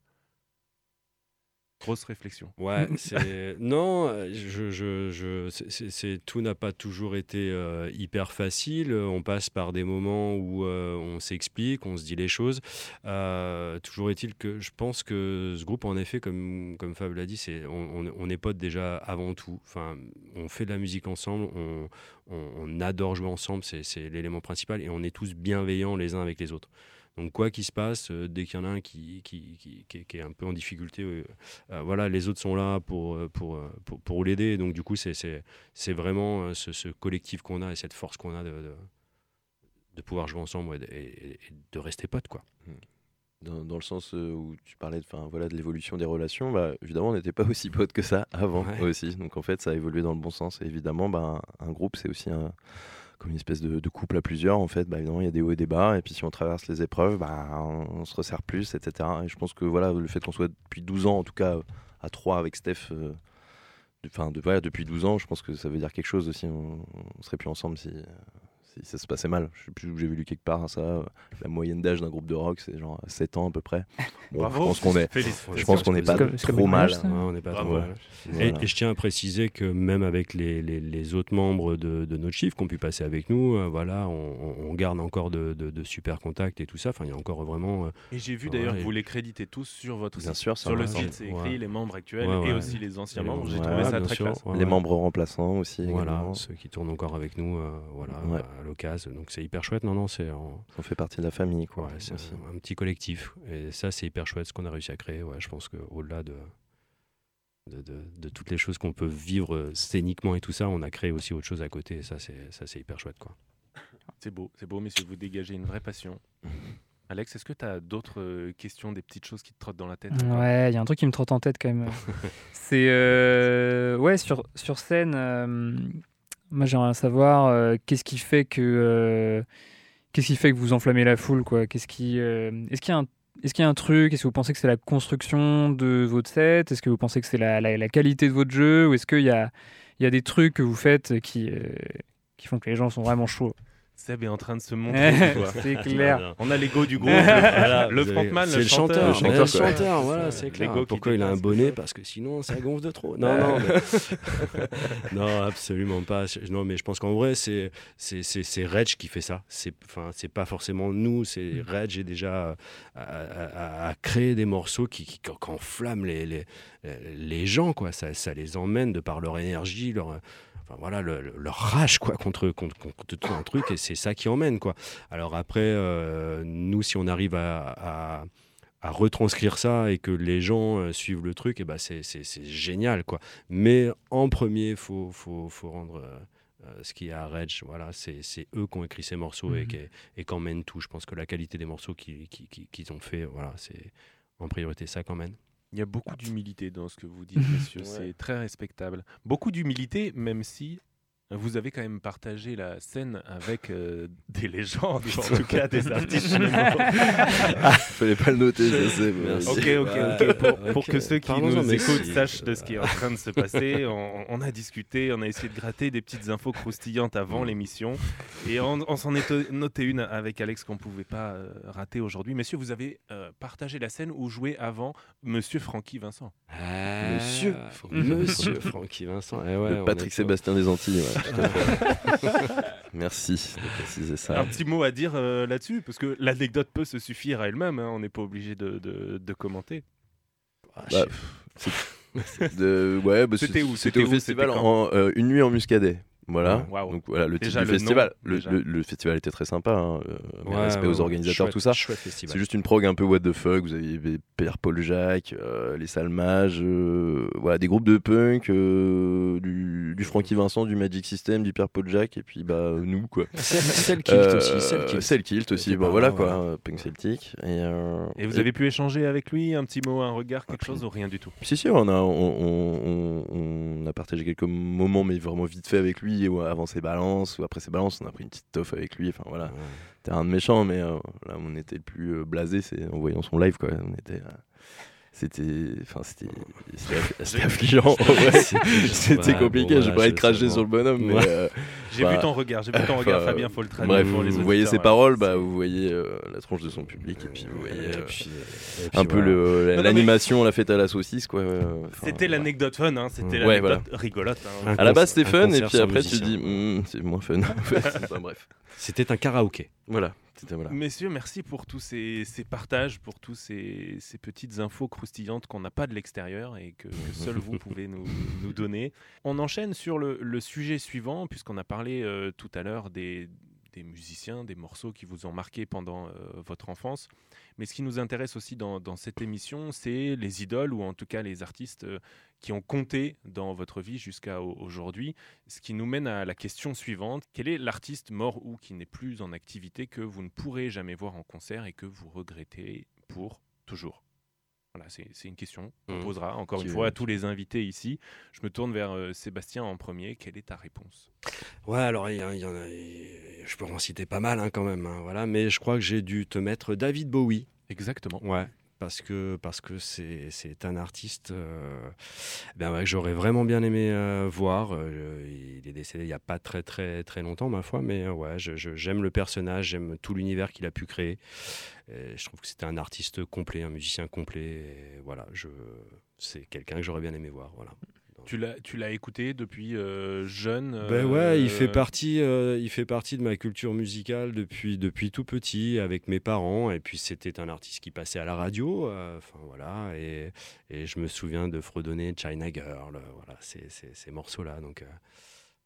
Grosse réflexion. Ouais, c'est non, je, je, je, c'est- c'est, c'est- tout n'a pas toujours été euh, hyper facile. On passe par des moments où euh, on s'explique, on se dit les choses. Euh, toujours est-il que je pense que ce groupe, en effet, comme comme Fab l'a dit, c'est on, on, on est potes déjà avant tout. Enfin, on fait de la musique ensemble, on, on, on adore jouer ensemble, c'est, c'est l'élément principal, et on est tous bienveillants les uns avec les autres. Donc quoi qu'il se passe, euh, dès qu'il y en a un qui, qui, qui, qui est- un peu en difficulté, euh, euh, voilà, les autres sont là pour, pour, pour, pour l'aider. Donc du coup, c'est- vraiment ce, ce collectif qu'on a et cette force qu'on a de, de, de pouvoir jouer ensemble et de, et- et de rester potes. Quoi. Dans, dans le sens où tu parlais de, voilà, de l'évolution des relations, bah, évidemment, on n'était pas aussi potes que ça avant Ouais. aussi. Donc en fait, ça a évolué dans le bon sens. Et évidemment, bah, un, un groupe, c'est aussi un- comme une espèce de, couple à plusieurs. En fait, bah, il y a des hauts et des bas. Et puis si on traverse les épreuves, bah, on, se resserre plus, etc. Et je pense que voilà, le fait qu'on soit depuis 12 ans, en tout cas à 3 avec Steph, euh, enfin, depuis 12 ans, je pense que ça veut dire quelque chose aussi. On, on serait plus ensemble si, si ça se passait mal. Je sais plus où j'ai vu quelque part ça. euh, La moyenne d'âge d'un groupe de rock, c'est genre 7 ans à peu près. Bon, je Bravo. pense qu'on est, je pense qu'on n'est pas comme- comme trop mal. mariage, ça. Ouais, on n'est pas Bravo. trop mal. Voilà. Et, et je tiens à préciser que même avec les, les- les autres membres de, de notre chiffre qui ont pu passer avec nous, euh, voilà, on, on garde encore de, de- de super contacts et tout ça. Enfin, il y a encore vraiment. euh, Et j'ai vu Ouais, d'ailleurs que vous les créditez tous sur votre Bien site. sûr, Sur le site, c'est écrit Ouais. les membres actuels Ouais, et aussi les anciens membres. J'ai trouvé ça bien très sûr. classe. Les membres remplaçants aussi. Voilà, ceux qui tournent encore avec nous, voilà, Ouais. À l'occasion. Donc c'est hyper chouette. Non, non, c'est en- On fait partie de la famille. Quoi, ouais, c'est un, un petit collectif. Et ça, c'est hyper chouette ce qu'on a réussi à créer. Ouais, je pense qu'au-delà de, de, de- de toutes les choses qu'on peut vivre scéniquement et tout ça, on a créé aussi autre chose à côté. Et ça, c'est ça, c'est hyper chouette. Quoi. C'est beau, c'est beau, messieurs, vous dégagez une vraie passion. Alex, est-ce que tu as d'autres euh, questions, des petites choses qui te trottent dans la tête? Ouais, il y a un truc qui me trotte en tête quand même. C'est euh, ouais sur sur scène. euh, moi, j'aimerais savoir euh, qu'est-ce qui fait que euh, qu'est-ce qui fait que vous enflammez la foule, quoi? Euh, est-ce qu'il y a un a un truc? Est-ce que vous pensez que c'est la construction de votre set? Est-ce que vous pensez que c'est la, qualité de votre jeu? Ou est-ce qu'il y a, des trucs que vous faites qui font que les gens sont vraiment chauds? Seb est en train de se montrer. C'est clair. On a l'ego du groupe, Voilà, le avez- frontman, c'est le le chanteur, le chanteur, C'est voilà, clair. Pourquoi il a un bonnet Parce que sinon, ça gonfle de trop? Non, non, mais- non, absolument pas. Non, mais je pense qu'en vrai, c'est c'est c'est c'est Reg qui fait ça. C'est enfin, c'est pas forcément nous. C'est Reg est déjà à, à- à- à créer des morceaux qui, qui, qui enflamment les, les les gens quoi. Ça ça les emmène de par leur énergie, leur Enfin, voilà, le- le- leur rage quoi contre, contre, contre tout un truc et c'est ça qui emmène quoi. Alors après, euh, nous si on arrive à, à- à retranscrire ça et que les gens euh, suivent le truc, et ben c'est, c'est, c'est génial quoi. Mais en premier, faut faut, faut rendre euh, ce qui est à Reg. Voilà, c'est, c'est eux qui ont écrit ces morceaux et, Mhm. qui, et qui emmènent tout. Je pense que la qualité des morceaux qu'ils, qui- qui- ont fait, voilà, c'est en priorité ça qu'emmène. Il y a beaucoup d'humilité dans ce que vous dites, messieurs. C'est très respectable. Beaucoup d'humilité, même si vous avez quand même partagé la scène avec euh, des légendes, en tout cas des artistes chinois. Fallait pas le noter, je sais. mais Merci. Ok, ok, ok. Pour, que ceux qui nous écoutent si. sachent de ce qui est en train de se passer, on, on a discuté, on a essayé de gratter des petites infos croustillantes avant l'émission. Et on, on s'en est noté une avec Alex qu'on ne pouvait pas euh, rater aujourd'hui. Messieurs, vous avez euh, partagé la scène où jouait avant Monsieur Francky Vincent? Monsieur Monsieur Francky Vincent. Eh ouais, Le on Patrick Sébastien des Antilles. ouais. Merci de préciser ça. Un petit mot à dire euh, là-dessus, parce que l'anecdote peut se suffire à elle-même, hein, on n'est pas obligé de, de- de commenter. Ah, Bah, De- ouais, bah, C'était où C'était au où festival en euh, une nuit en Muscadet. Voilà. Donc voilà le titre Déjà, du le nom, festival. Le, déjà. le- le festival était très sympa. hein, euh, Ouais, ouais, aux organisateurs, chouette- tout ça. C'est juste une prog un peu what the fuck. Vous aviez Père Paul Jacques, euh, les Salmages, euh, voilà, des groupes de punk, euh, du, du Frankie Vincent, du Magic System, du Pierre Paul Jacques, et puis bah nous quoi. Celle- kilt aussi. Celle kilt. Aussi, pas voilà quoi, ouais. punk celtique. Et, Et vous avez pu échanger avec lui, un petit mot, un regard, quelque chose, ou rien du tout? Si, si, on a, on, on- on- on a partagé quelques moments, mais vraiment vite fait avec lui, ou avant ses balances, ou après ses balances, on a pris une petite toffe avec lui. Enfin voilà, Ouais. un de méchant, mais euh, là, on était le plus euh, blasé, c'est en voyant son live, quoi. On était. C'était. Enfin, c'était. C'était aff- c'était affligeant. C'était compliqué, bon, j'ai voilà, pas je- cracher c'est sur le bon. bonhomme, mais. Euh, J'ai Bah, vu ton regard, j'ai vu ton regard, Fabien, faut le traduire Bref, pour les vous voyez ses paroles, bah, vous voyez euh, la tronche de son public, et puis vous voyez Et euh, puis- et puis un peu l'animation, la fête à la saucisse, quoi. euh, C'était l'anecdote fun, hein, c'était Ouais, l'anecdote rigolote. hein. À la base, c'était un fun, et puis après, tu dis, Hmm, c'est moins fun. bref. C'était un karaoké. Voilà. Voilà. Messieurs, merci pour tous ces, ces partages, pour tous ces, ces petites infos croustillantes qu'on n'a pas de l'extérieur et que, que seuls vous pouvez nous, nous donner. On enchaîne sur le, le sujet suivant, puisqu'on a parlé euh, tout à l'heure des, des musiciens, des morceaux qui vous ont marqué pendant euh, votre enfance. Mais ce qui nous intéresse aussi dans, cette émission, c'est les idoles ou en tout cas les artistes euh, qui ont compté dans votre vie jusqu'à au- aujourd'hui. Ce qui nous mène à la question suivante. Quel est l'artiste mort ou qui n'est plus en activité que vous ne pourrez jamais voir en concert et que vous regrettez pour toujours? Voilà, c'est une question qu'on Mhm. posera encore une fois à tous les invités ici. Je me tourne vers euh, Sébastien en premier. Quelle est ta réponse? Ouais, alors il y, a- il y en a, je peux en citer pas mal hein, quand même, hein, voilà. Mais je crois que j'ai dû te mettre David Bowie. Exactement. Ouais. Parce que parce que c'est c'est un artiste euh, ben que j'aurais vraiment bien aimé euh, voir. Euh, il est décédé il y a pas très très très longtemps ma foi, mais ouais, j'aime le personnage, j'aime tout l'univers qu'il a pu créer. Je trouve que c'était un artiste complet, un musicien complet. Et voilà, je c'est quelqu'un que j'aurais bien aimé voir. Voilà. Tu l'as, tu l'as écouté depuis euh, jeune Ben ouais, il fait euh, partie, euh, il fait partie de ma culture musicale depuis depuis tout petit avec mes parents. Et puis c'était un artiste qui passait à la radio, euh, enfin voilà. Et, et je me souviens de fredonner China Girl, euh, voilà ces, ces, ces morceaux là donc euh,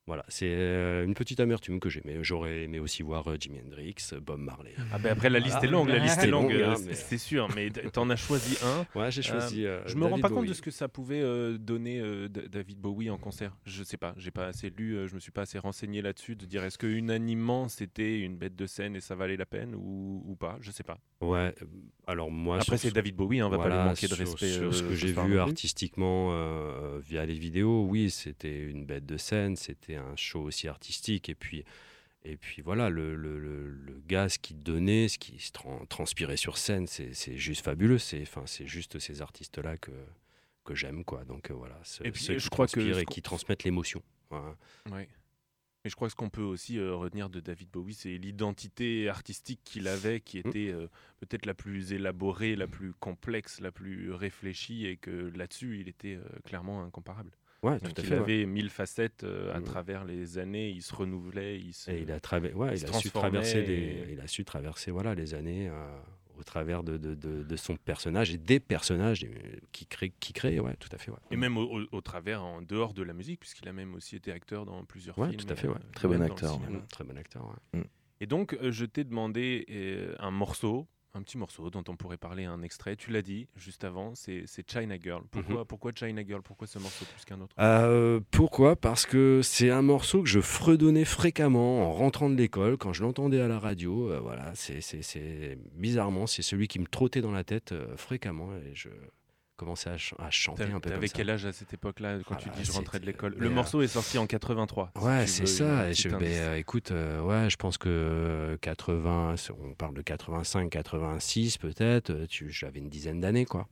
voilà c'est euh, une petite amertume que j'aimais. J'aurais aimé aussi voir euh, Jimi Hendrix, Bob Marley. Ah ben après la liste Voilà. est longue, la liste est longue, hein, euh, mais- c'est sûr, mais t'en as choisi un. Ouais, j'ai choisi. euh, je me rends pas compte de ce que ça pouvait euh, donner euh, David Bowie en concert. Je sais pas, j'ai pas assez lu, je me suis pas assez renseigné là-dessus de dire est-ce que unanimement c'était une bête de scène et ça valait la peine ou, ou pas? Je sais pas. Ouais, alors moi. Après, c'est David Bowie, hein, on va pas lui manquer de respect, Sur ce que j'ai vu artistiquement via les vidéos, oui, c'était une bête de scène, c'était un show aussi artistique. Et puis, et puis voilà, le, le, le, le gaz qu'il donnait, ce qui se tran- transpirait sur scène, c'est juste fabuleux. C'est enfin, c'est juste ces artistes-là que, que j'aime. quoi. Donc euh, voilà, ce- Et puis, ceux je qui crois que et qui transmettent l'émotion. Voilà. Ouais. Mais je crois que ce qu'on peut aussi euh, retenir de David Bowie, c'est l'identité artistique qu'il avait, qui Mm. était euh, peut-être la plus élaborée, la plus complexe, la plus réfléchie, et que là-dessus, il était euh, clairement incomparable. Ouais, Donc, tout à il fait. ouais. avait mille facettes euh, à Mm. travers les années, il se renouvelait, il se... Et il a, traver- ouais, il a su traverser transformait des, et- il a su traverser voilà les années euh, au travers de, de, de, de son personnage et des personnages euh, qui créent, qui créent, ouais, tout à fait, ouais. Et même au, au- au travers, en dehors de la musique, puisqu'il a même aussi été acteur dans plusieurs Ouais, films. tout à fait, ouais. euh, Très bon acteur, cinéma. Très bon acteur. Et donc, euh, je t'ai demandé euh, un morceau, un petit morceau dont on pourrait parler un extrait. Tu l'as dit juste avant, c'est China Girl. Pourquoi, pourquoi China Girl? Pourquoi ce morceau plus qu'un autre? Euh, pourquoi? Parce que c'est un morceau que je fredonnais fréquemment en rentrant de l'école, quand je l'entendais à la radio. euh, voilà, c'est- bizarrement, c'est celui qui me trottait dans la tête euh, fréquemment et je commençais à, ch- à chanter un peu comme t'avais quel âge à cette époque-là quand Ah tu là, dis je rentrais de l'école? Le euh, morceau est sorti en 83. si Ouais, c'est ça. je, ben, euh, écoute, euh, ouais, je pense que euh, 80, c'est- on parle de 85, 86 peut-être. euh, tu- J'avais une dizaine d'années, quoi.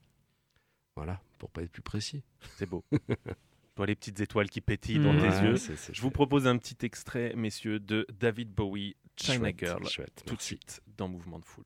Voilà, pour pas être plus précis. C'est beau. Je vois les petites étoiles qui pétillent dans Mmh. tes Ouais, yeux. Je vous propose un petit extrait, messieurs, de David Bowie, China Chouette, Girl, chouette, tout de suite dans Mouvement de Foule.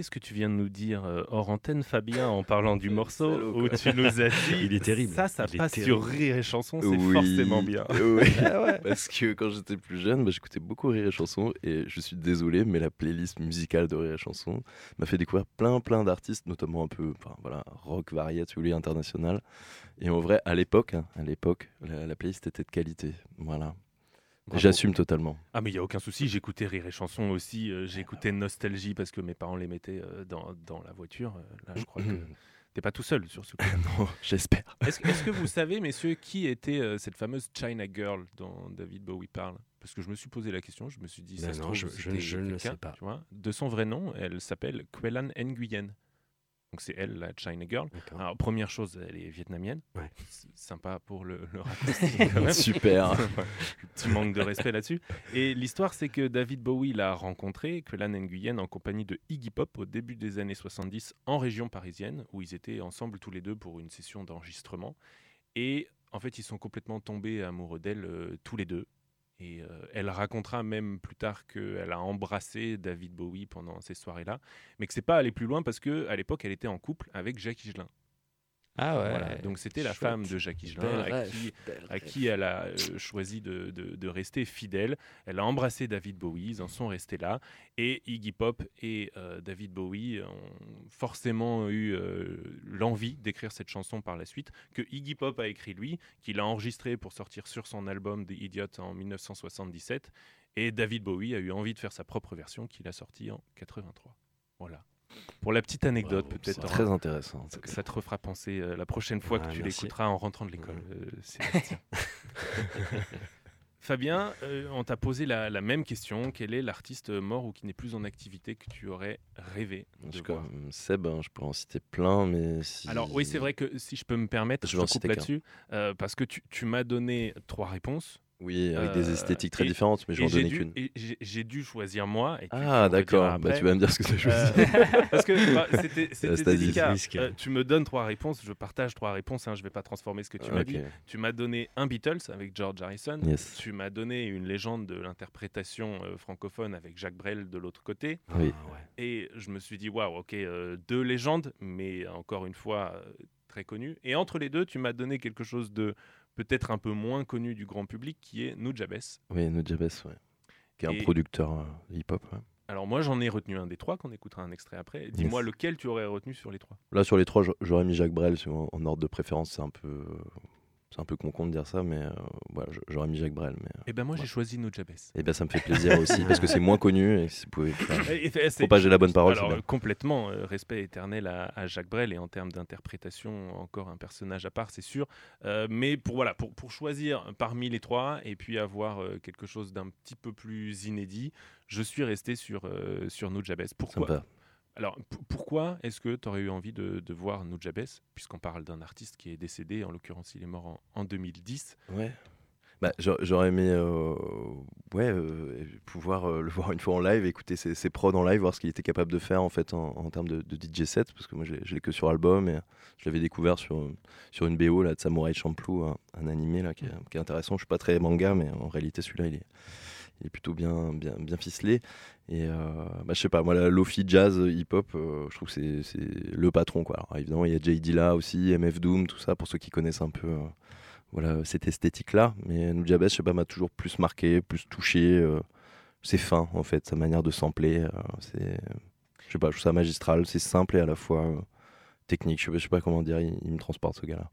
Répéter ce que tu viens de nous dire euh, hors antenne, Fabien, en parlant du morceau où tu nous as dit. Il est terrible. Ça, ça Il passe terrible. sur Rire et Chanson, c'est Oui, forcément bien. oui. Parce que quand j'étais plus jeune, bah, j'écoutais beaucoup Rire et Chanson et je suis désolé, mais la playlist musicale de Rire et Chanson m'a fait découvrir plein plein d'artistes, notamment un peu enfin, voilà, rock voulez, international. Et en vrai, à l'époque, hein, à l'époque, la, la playlist était de qualité. Voilà. J'assume totalement. Ah, mais il n'y a aucun souci, j'écoutais Rire et Chanson aussi, euh, j'écoutais Nostalgie parce que mes parents les mettaient euh, dans, dans la voiture. Euh, là, je crois que t'es pas tout seul sur ce coup. Non, j'espère. Est-ce que- vous savez, messieurs, qui était euh, cette fameuse China Girl dont David Bowie parle? Parce que je me suis posé la question, je me suis dit, ça Ben se non, trouve, je- c'était je- je ne le sais pas. tu vois. De son vrai nom, elle s'appelle Quelan Nguyen. Donc c'est elle, la China Girl. Alors première chose, elle est vietnamienne. Ouais. Sympa pour le, le raccourci. Super. Petit manque de respect là-dessus. Et l'histoire, c'est que David Bowie l'a rencontré, que Lan Nguyen, en compagnie de Iggy Pop au début des années 70 en région parisienne, où ils étaient ensemble tous les deux pour une session d'enregistrement. Et en fait, ils sont complètement tombés amoureux d'elle euh, tous les deux. Et euh, elle racontera même plus tard qu'elle a embrassé David Bowie pendant ces soirées-là, mais que c'est pas allé plus loin parce que à l'époque, elle était en couple avec Jacques Higelin. Ah ouais. Voilà. Donc c'était la femme de Jacques Higelin à qui à elle a euh, choisi de, de- de rester fidèle. Elle a embrassé David Bowie, ils en sont restés là. Et Iggy Pop et euh, David Bowie ont forcément eu euh, l'envie d'écrire cette chanson par la suite, que Iggy Pop a écrit lui, qu'il a enregistré pour sortir sur son album The Idiot en 1977. Et David Bowie a eu envie de faire sa propre version qu'il a sortie en 83. Voilà. Pour la petite anecdote, peut-être. ça. Très intéressant. en Ça, te refera penser euh, la prochaine fois Ah, que tu l'écouteras en rentrant de l'école, euh. Fabien, euh, on t'a posé la, la même question. Quel est l'artiste mort ou qui n'est plus en activité que tu aurais rêvé de Je- voir Seb, hein, je pourrais en citer plein, mais si... Alors oui, c'est vrai que si je peux me permettre, Je je, te coupe là-dessus, euh, parce que tu, tu m'as donné trois réponses. Oui, avec des Euh, esthétiques très et- différentes, mais je vais et en j'ai donner dû, qu'une. j'ai- dû choisir moi. Et Ah, d'accord. Bah, tu vas me dire ce que tu as choisi. Euh, parce que bah, c'était délicat. Euh, tu me donnes trois réponses, je partage trois réponses. Hein, je vais pas transformer ce que tu m'as dit. Tu m'as donné un Beatles avec George Harrison. Yes. Tu m'as donné une légende de l'interprétation euh, francophone avec Jacques Brel de l'autre côté. Oui. Ah ouais. Et je me suis dit, waouh, ok, euh, deux légendes, mais encore une fois euh, très connues. Et entre les deux, tu m'as donné quelque chose de peut-être un peu moins connu du grand public, qui est Nujabes. Oui, Nujabes, ouais. Qui est un producteur euh, hip-hop. ouais. Alors moi, j'en ai retenu un des trois qu'on écoutera un extrait après. Dis-moi Yes. lequel tu aurais retenu sur les trois? Là, sur les trois, j'a- j'aurais mis Jacques Brel en ordre de préférence. C'est un peu, c'est un peu con con de dire ça, mais euh, voilà, j'aurais mis Jacques Brel. Mais Eh ben moi, Ouais. j'ai choisi Nujabes. et ben, ça me fait plaisir aussi parce que c'est moins connu et si vous pouvez faire- propager la bonne parole. Alors, euh, complètement, euh, respect éternel à, à Jacques Brel et en termes d'interprétation, encore un personnage à part, c'est sûr. Euh, mais pour, voilà, pour, pour choisir parmi les trois et puis avoir euh, quelque chose d'un petit peu plus inédit, je suis resté sur, euh, sur Nujabes. Pourquoi Sympa. Alors, pourquoi est-ce que tu aurais eu envie de, voir Nujabes, puisqu'on parle d'un artiste qui est décédé, en l'occurrence il est mort en, en 2010 Ouais. Bah, j'a- j'aurais aimé euh, ouais, euh, pouvoir euh, le voir une fois en live, écouter ses, ses prods en live, voir ce qu'il était capable de faire en fait en, termes de, DJ set, parce que moi je l'ai- que sur album et je l'avais découvert sur, sur une BO là, de Samurai Champloo, un, un animé là, qui, est, qui est intéressant. Je suis pas très manga, mais en réalité celui-là il est, il est plutôt bien, bien, bien ficelé. Et euh, bah, je sais pas, moi la Lofi Jazz Hip Hop, euh, je trouve que c'est- le patron quoi. Alors évidemment il y a JD là aussi, MF Doom, tout ça, pour ceux qui connaissent un peu. euh, voilà cette esthétique là mais Nujabes je sais pas m'a toujours plus marqué plus touché euh, c'est fin en fait sa manière de sampler euh, c'est je sais pas je trouve ça magistral c'est simple et à la fois euh, technique je sais, pas- sais pas comment dire il, il me transporte ce gars là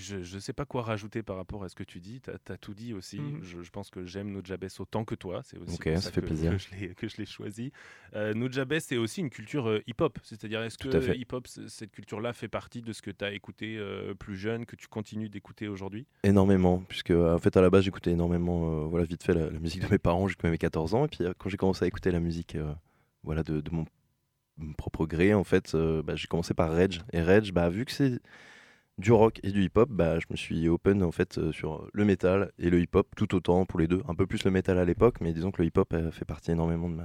Je ne sais pas quoi rajouter par rapport à ce que tu dis. Tu as, tout dit aussi. Mhm. je, je pense que j'aime Nujabes autant que toi. C'est aussi Ok, pour ça ça fait que, plaisir. que je l'ai- choisi. Euh, Nujabes, c'est aussi une culture euh, hip-hop. C'est-à-dire, est-ce que hip-hop, cette culture-là, fait partie de ce que tu as écouté euh, plus jeune, que tu continues d'écouter aujourd'hui? Énormément puisque euh, en fait à la base j'écoutais énormément euh, voilà vite fait la, la musique de mes parents jusqu'à mes 14 ans et puis quand j'ai commencé à écouter la musique euh, voilà de, de mon, propre gré en fait euh, bah, j'ai commencé par Reg et Reg bah vu que c'est du rock et du hip hop bah je me suis open en fait euh, sur le métal et le hip hop tout autant pour les deux un peu plus le métal à l'époque mais disons que le hip hop fait partie énormément de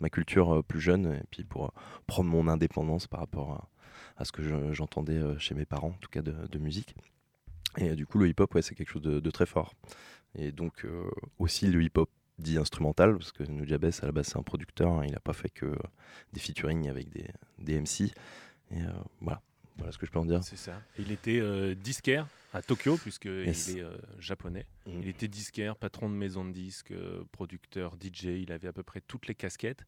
ma, culture euh, plus jeune et puis pour euh, prendre mon indépendance par rapport à, ce que je- j'entendais euh, chez mes parents en tout cas de, musique et euh, du coup, le hip-hop, ouais, c'est quelque chose de, très fort. Et donc, euh, aussi le hip-hop dit instrumental, parce que Nujabes, à la base, c'est un producteur, hein, il n'a pas fait que euh, des featuring avec des, des MC. Et euh, voilà. Voilà ce que je peux en dire. C'est ça. Il était euh, disquaire à Tokyo, puisqu'il Yes. est euh, japonais. Mhm. Il était disquaire, patron de maison de disques, euh, producteur, DJ. Il avait à peu près toutes les casquettes.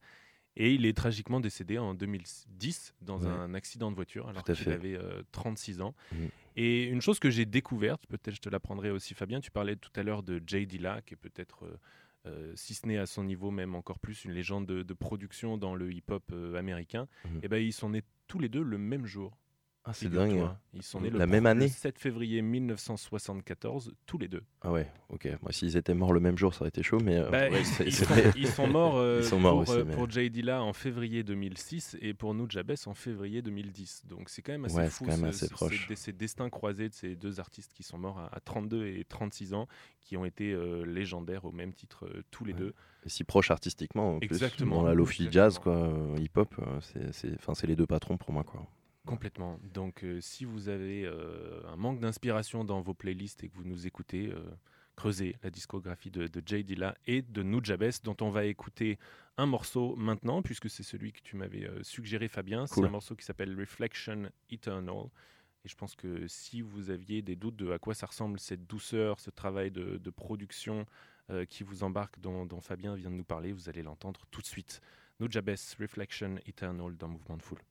Et il est tragiquement décédé en 2010 dans Ouais. un accident de voiture alors qu'il avait euh, 36 ans. Mhm. Et une chose que j'ai découverte, peut-être je te l'apprendrai aussi Fabien, tu parlais tout à l'heure de Jay Dilla, qui est peut-être, euh, euh, si ce n'est à son niveau même encore plus, une légende de, de production dans le hip-hop euh, américain. Mhm. Et ben ils sont nés tous les deux le même jour. Ah, c'est dingue. Ils sont nés le La même pro- année Le 7 février 1974, tous les deux. Ah ouais, ok. Moi, s'ils étaient morts le même jour, ça aurait été chaud, mais. euh, Bah, ouais, ils, sont, vrai. ils sont morts, euh, Ils sont morts pour, aussi, euh, mais- pour Jay Dilla en février 2006 et pour Nujabes en février 2010. Donc c'est quand même assez Ouais, fou c'est quand même assez proche. ces, destins croisés de ces deux artistes qui sont morts à, à 32 et 36 ans, qui ont été euh, légendaires au même titre tous les Ouais. deux. Et si proches artistiquement, en plus, Exactement, dans la lofi jazz, quoi, hip-hop, c'est les deux patrons pour moi, quoi. Complètement. Donc, euh, si vous avez euh, un manque d'inspiration dans vos playlists et que vous nous écoutez, euh, creusez la discographie de, de Jay Dilla et de Nujabes, dont on va écouter un morceau maintenant, puisque c'est celui que tu m'avais suggéré, Fabien. C'est Cool. un morceau qui s'appelle Reflection Eternal. Et je pense que si vous aviez des doutes de à quoi ça ressemble cette douceur, ce travail de, de production qui vous embarque, dont, dont Fabien vient de nous parler, vous allez l'entendre tout de suite. Nujabes, Reflection Eternal dans Mouvement de Foule.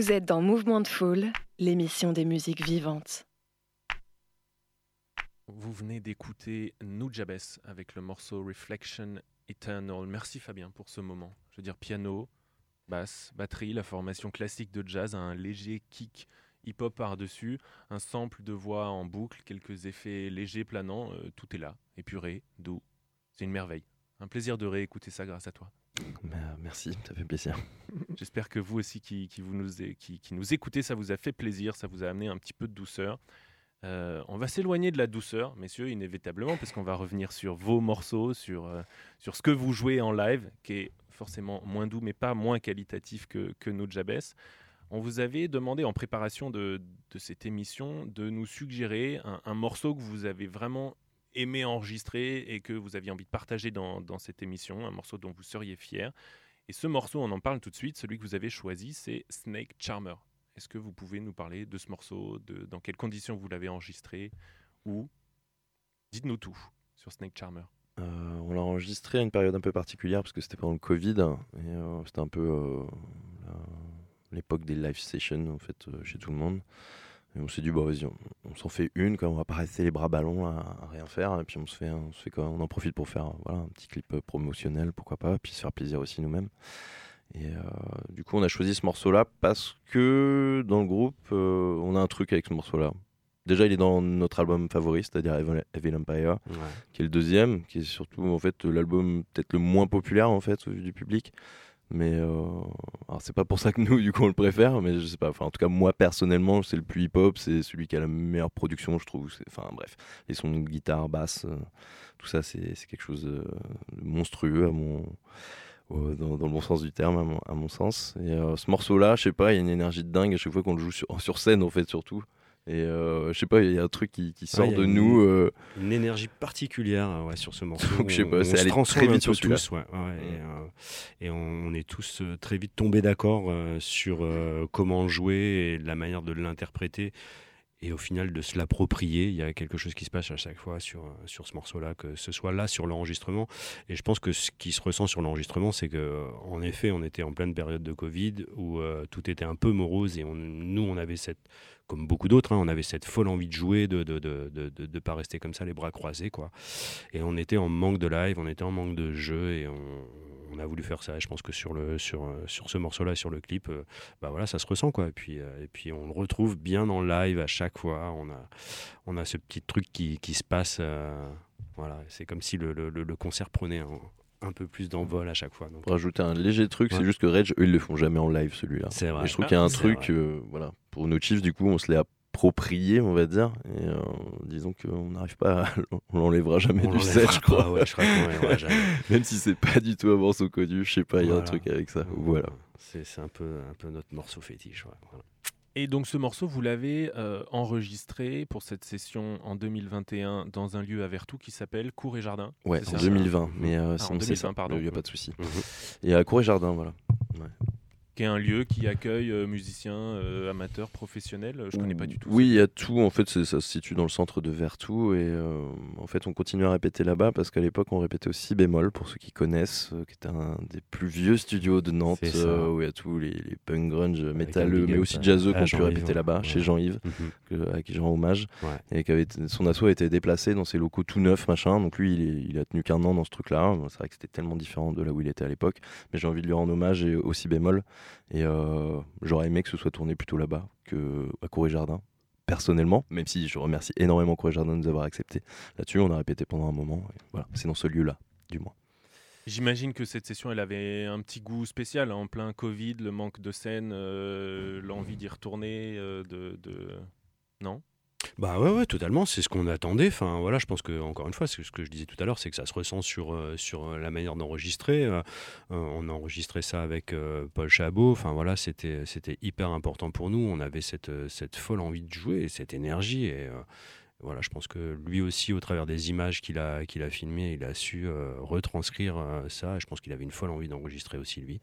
Vous êtes dans Mouvement de Foule, l'émission des musiques vivantes. Vous venez d'écouter Nujabes avec le morceau Reflection Eternal. Merci Fabien pour ce moment. Je veux dire piano, basse, batterie, la formation classique de jazz, un léger kick hip-hop par-dessus, un sample de voix en boucle, quelques effets légers planants, euh, tout est là, épuré, doux. C'est une merveille. Un plaisir de réécouter ça grâce à toi. Merci, ça fait plaisir. J'espère que vous aussi qui, qui vous nous, qui, qui nous écoutez, ça vous a fait plaisir, ça vous a amené un petit peu de douceur. Euh, on va s'éloigner de la douceur, messieurs, inévitablement, parce qu'on va revenir sur vos morceaux, sur, euh, sur ce que vous jouez en live, qui est forcément moins doux, mais pas moins qualitatif que, que nos Jabez. On vous avait demandé en préparation de, de cette émission de nous suggérer un, un morceau que vous avez vraiment aimé enregistrer et que vous aviez envie de partager dans, cette émission, un morceau dont vous seriez fier. Et ce morceau, on en parle tout de suite, celui que vous avez choisi, c'est Snake Charmer. Est-ce que vous pouvez nous parler de ce morceau, de, dans quelles conditions vous l'avez enregistré ou dites-nous tout sur Snake Charmer. Euh, on l'a enregistré à une période un peu particulière parce que c'était pendant le Covid euh, c'était un peu euh, l'époque des live sessions en fait chez tout le monde. Et on s'est dit bah vas-y, on, on s'en fait une quand on va pas rester les bras ballons à, à rien faire et puis on se fait, on se fait quoi, on en profite pour faire voilà un petit clip euh, promotionnel pourquoi pas, puis se faire plaisir aussi nous-mêmes. Et euh, du coup on a choisi ce morceau-là parce que dans le groupe euh, on a un truc avec ce morceau-là. Déjà il est dans notre album favori, c'est-à-dire Evil Evil Empire Ouais. qui est le deuxième, qui est surtout en fait l'album peut-être le moins populaire en fait au vu du public. Mais euh, alors c'est pas pour ça que nous du coup on le préfère, mais je sais pas. Enfin en tout cas moi personnellement c'est le plus hip-hop, c'est celui qui a la meilleure production je trouve. Enfin bref, les sons de guitare, basse, euh, tout ça c'est c'est quelque chose de, monstrueux à mon dans, le bon sens du terme à mon, sens. Et euh, ce morceau-là, je sais pas, il y a une énergie de dingue à chaque fois qu'on le joue sur scène en fait surtout. Et euh, je sais pas, il y a un truc qui, qui sort de une- nous. euh, Une énergie particulière ouais, sur ce morceau. Donc, je sais On- pas, on c'est se transforme très vite sur tous, ouais, Mm. et, euh, et on, on est tous euh, très vite tombés d'accord sur comment jouer et la manière de l'interpréter. Et au final, de se l'approprier, il y a quelque chose qui se passe à chaque fois sur, sur ce morceau-là, que ce soit là sur l'enregistrement. Et je pense que ce qui se ressent sur l'enregistrement, c'est que, en effet, on était en pleine période de Covid où euh, tout était un peu morose et on- nous, on avait cette, comme beaucoup d'autres, hein, on avait cette folle envie de jouer, de de, de, de, de- de pas rester comme ça les bras croisés, quoi. Et on était en manque de live, on était en manque de jeu et on, on a voulu faire ça. Et je pense que sur, le, sur, sur ce morceau-là, sur le clip, euh, bah voilà, ça se ressent quoi. Et puis, euh, et puis on le retrouve bien en live à chaque fois. On a, on a ce petit truc qui, qui se passe. euh, voilà, c'est comme si le, le, concert prenait un, un peu plus d'envol à chaque fois. Donc, Pour rajouter un léger truc, Ouais. c'est juste que Rage, eux, ils le font jamais en live celui-là. C'est vrai. Et je trouve Ah, qu'il y a un truc, euh, voilà, pour nos chiefs, du coup, on se l'est approprié, on va dire. Et euh, disons qu'on n'arrive pas, à... on l'enlèvera jamais on du set, je crois. ouais, je crois qu'on l'enlèvera jamais. Même si c'est pas du tout un morceau connu, je sais pas, il y a un truc avec ça. Voilà. C'est un peu, un peu notre morceau fétiche. ouais, voilà. Et donc ce morceau, vous l'avez euh, enregistré pour cette session en 2021 dans un lieu à Vertou qui s'appelle Cour et Jardin. Ouais, C'est en ça? 2020, mais euh, Ah, en sinon c'est 2020, ça. pardon. Il n'y a pas de souci. Mhm. Et à Cour et Jardin, voilà. Qui est un lieu qui accueille euh, musiciens, euh, amateurs, professionnels. Je connais pas du tout. Oui, il y a tout. En fait, ça se situe dans le centre de Vertou. Et euh, en fait, on continue à répéter là-bas parce qu'à l'époque, on répétait au Si bémol, pour ceux qui connaissent, euh, qui était un des plus vieux studios de Nantes, euh, où il y a tous les, les punk grunge un métalleux, mais aussi jazzeux qu'on pu Jean-Yves, répéter là-bas, Ouais. chez Jean-Yves, Mhm. à qui je rends hommage. Ouais. Et qui avait son assaut a été déplacé dans ses locaux tout neufs, machin. Donc lui, il, est- il a tenu qu'un an dans ce truc-là. C'est vrai que c'était tellement différent de là où il était à l'époque. Mais j'ai envie de lui rendre hommage et aussi bémol. Et euh, j'aurais aimé que ce soit tourné plutôt là-bas que à Cour et Jardin. Personnellement, même si je remercie énormément Cour et Jardin de nous avoir accepté là-dessus, on a répété pendant un moment. Voilà, c'est dans ce lieu-là, du moins. J'imagine que cette session, elle avait un petit goût spécial, hein, en plein Covid, le manque de scène, euh, l'envie d'y retourner, euh, de, de- Non? Bah ouais, totalement. C'est ce qu'on attendait. Enfin, voilà, je pense que encore une fois, c'est ce que je disais tout à l'heure, c'est que ça se ressent sur euh, sur euh, la manière d'enregistrer. Euh, on a enregistré ça avec Paul Chabot. Enfin voilà, c'était c'était hyper important pour nous. On avait cette cette folle envie de jouer, cette énergie et voilà, je pense que lui aussi, au travers des images qu'il a, qu'il a filmées, il a su retranscrire ça. Je pense qu'il avait une folle envie d'enregistrer aussi, lui.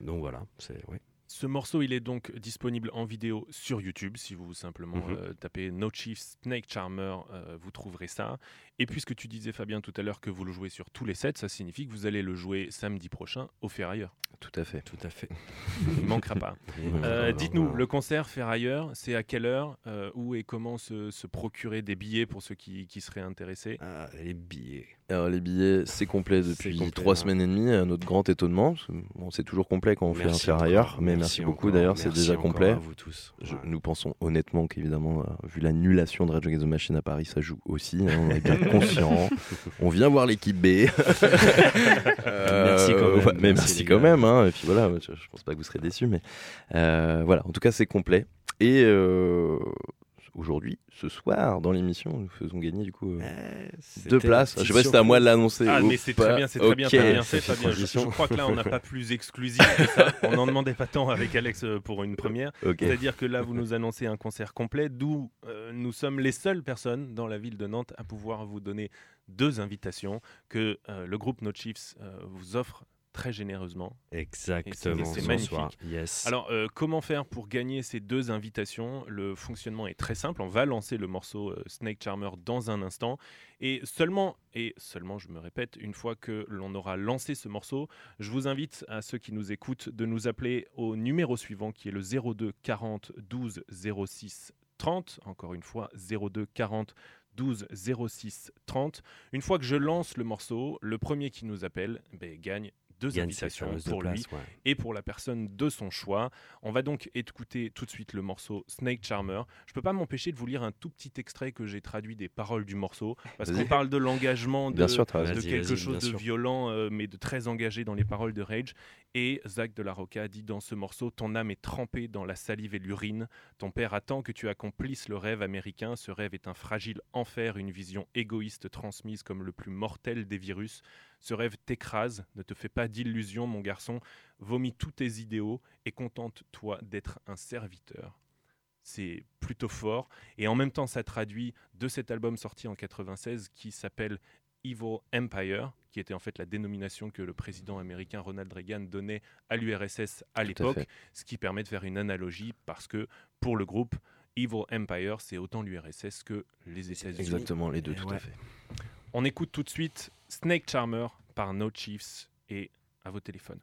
Donc voilà, c'est ouais. Ce morceau, il est donc disponible en vidéo sur YouTube. Si vous simplement Mhm. euh, tapez No Chief Snake Charmer, euh, vous trouverez ça. Et puisque tu disais, Fabien, tout à l'heure que vous le jouez sur tous les sets, ça signifie que vous allez le jouer samedi prochain au Ferrailleur. Tout à fait. Tout à fait. Il ne manquera pas. Euh, Dites-nous, le concert Ferrailleur, c'est à quelle heure, euh, où et comment se, se procurer des billets pour ceux qui, qui seraient intéressés? Ah, les billets. Alors les billets, c'est complet depuis complet, trois ouais. semaines et demie, à notre grand étonnement. Bon, c'est toujours complet quand on fait un ferrailleur, encore, mais merci, beaucoup d'ailleurs, c'est déjà complet. À vous tous. Je- Ouais. nous pensons honnêtement qu'évidemment, euh, vu l'annulation de Rage Against the Machine à Paris, ça joue aussi. hein, conscient. on vient voir l'équipe B. Euh, Merci quand même, ouais, mais merci quand même. hein, et puis voilà, je, je pense pas que vous serez déçus, mais euh, voilà. En tout cas, c'est complet. Et euh, aujourd'hui, ce soir, dans l'émission, nous faisons gagner du coup. euh, Eh, deux places. Je sais pas si c'était à moi de l'annoncer. Ah, mais c'est très bien, c'est très bien, fait, Fabien. Je, crois que là, on n'a pas plus exclusif que ça. On n'en demandait pas tant avec Alex euh, pour une première. C'est-à-dire que là, vous nous annoncez un concert complet, d'où euh, nous sommes les seules personnes dans la ville de Nantes à pouvoir vous donner deux invitations que euh, le groupe No Chiefs euh, vous offre très généreusement. Exactement. c'est ce magnifique. soir. Yes. Alors, euh, comment faire pour gagner ces deux invitations? Le fonctionnement est très simple. On va lancer le morceau euh, Snake Charmer dans un instant. Et seulement, et seulement, je me répète, une fois que l'on aura lancé ce morceau, je vous invite à ceux qui nous écoutent de nous appeler au numéro suivant qui est le 02 40 12 06 30. Encore une fois, 02 40 12 06 30. Une fois que je lance le morceau, le premier qui nous appelle ben, gagne deux invitations pour lui ouais. et pour la personne de son choix. On va donc écouter tout de suite le morceau Snake Charmer. Je peux pas m'empêcher de vous lire un tout petit extrait que j'ai traduit des paroles du morceau parce qu'on parle de l'engagement de, sûr, quelque chose de sûr. violent euh, mais de très engagé dans les paroles de Rage et Zach de la Rocca dit dans ce morceau ton âme est trempée dans la salive et l'urine ton père attend que tu accomplisses le rêve américain ce rêve est un fragile enfer une vision égoïste transmise comme le plus mortel des virus ce rêve t'écrase, ne te fais pas d'illusions, mon garçon. Vomis tous tes idéaux et contente-toi d'être un serviteur. C'est plutôt fort. Et en même temps, ça traduit de cet album sorti en 96 qui s'appelle Evil Empire, qui était en fait la dénomination que le président américain Ronald Reagan donnait à l'URSS à l'époque, ce qui permet de faire une analogie parce que pour le groupe, Evil Empire, c'est autant l'URSS que les États-Unis. Exactement, les deux, tout ouais. à fait. On écoute tout de suite Snake Charmer par No Chiefs et à vos téléphones.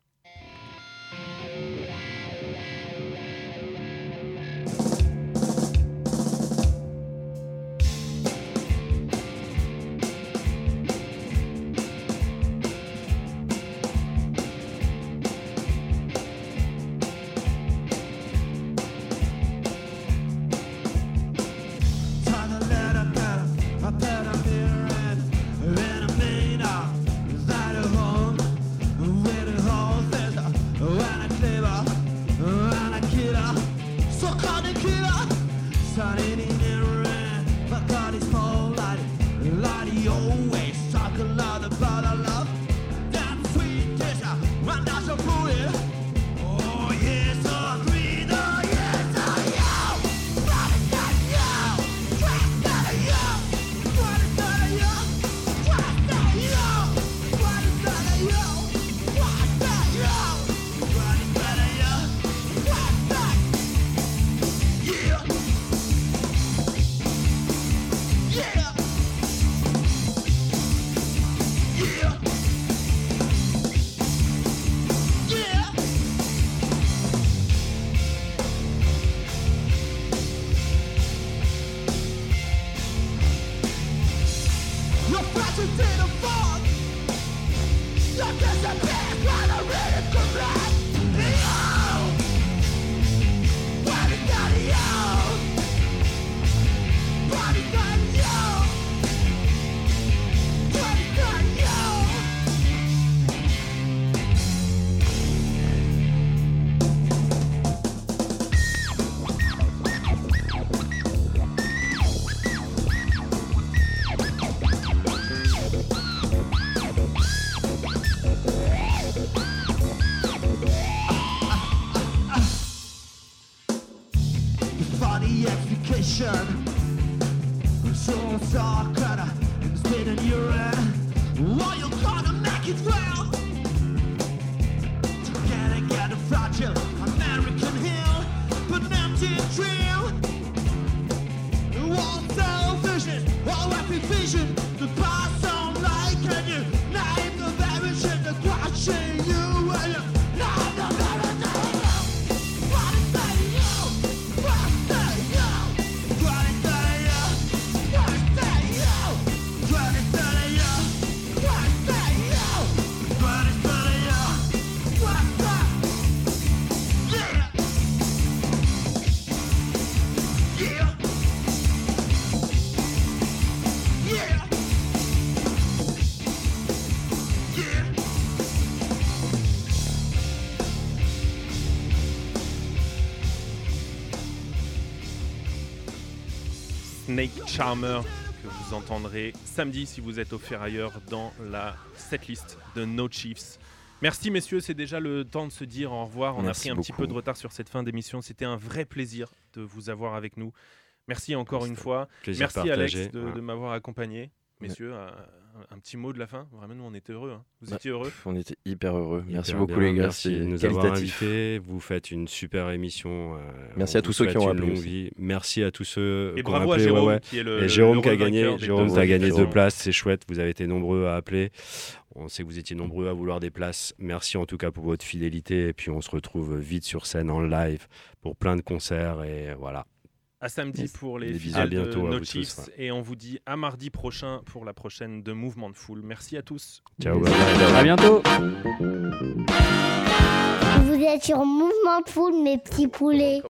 Charmer que vous entendrez samedi si vous êtes au Ferrailleur dans la setlist de No Chiefs. Merci messieurs, c'est déjà le temps de se dire au revoir. On Merci a pris un petit peu de retard sur cette fin d'émission. C'était un vrai plaisir de vous avoir avec nous. Merci encore une fois. Merci partagé, Alex de, m'avoir accompagné. Messieurs, un, un petit mot de la fin. Vraiment, nous on était heureux. hein. Vous étiez heureux On était hyper heureux. Merci Hyper beaucoup bien, les gars. Merci de nous avoir invités. Vous faites une super émission. euh, Merci à tous ceux qui ont appelé. Merci à tous ceux Et qui ont bravo à appelé, ouais, Jérôme, ouais. qui est le- Et Jérôme qui a gagné. Jérôme, deux tu as gagné deux places. C'est chouette. Vous avez été nombreux à appeler. On sait que vous étiez nombreux à vouloir des places. Merci en tout cas pour votre fidélité. Et puis on se retrouve vite sur scène en live pour plein de concerts. Et voilà. À samedi pour les fidèles de à No vous tous, Chiefs. ouais. Et on vous dit à mardi prochain pour la prochaine de Mouvement de Foule. Merci à tous. Ciao. bye bye. À bientôt. Vous êtes sur Mouvement de Foule, mes petits poulets.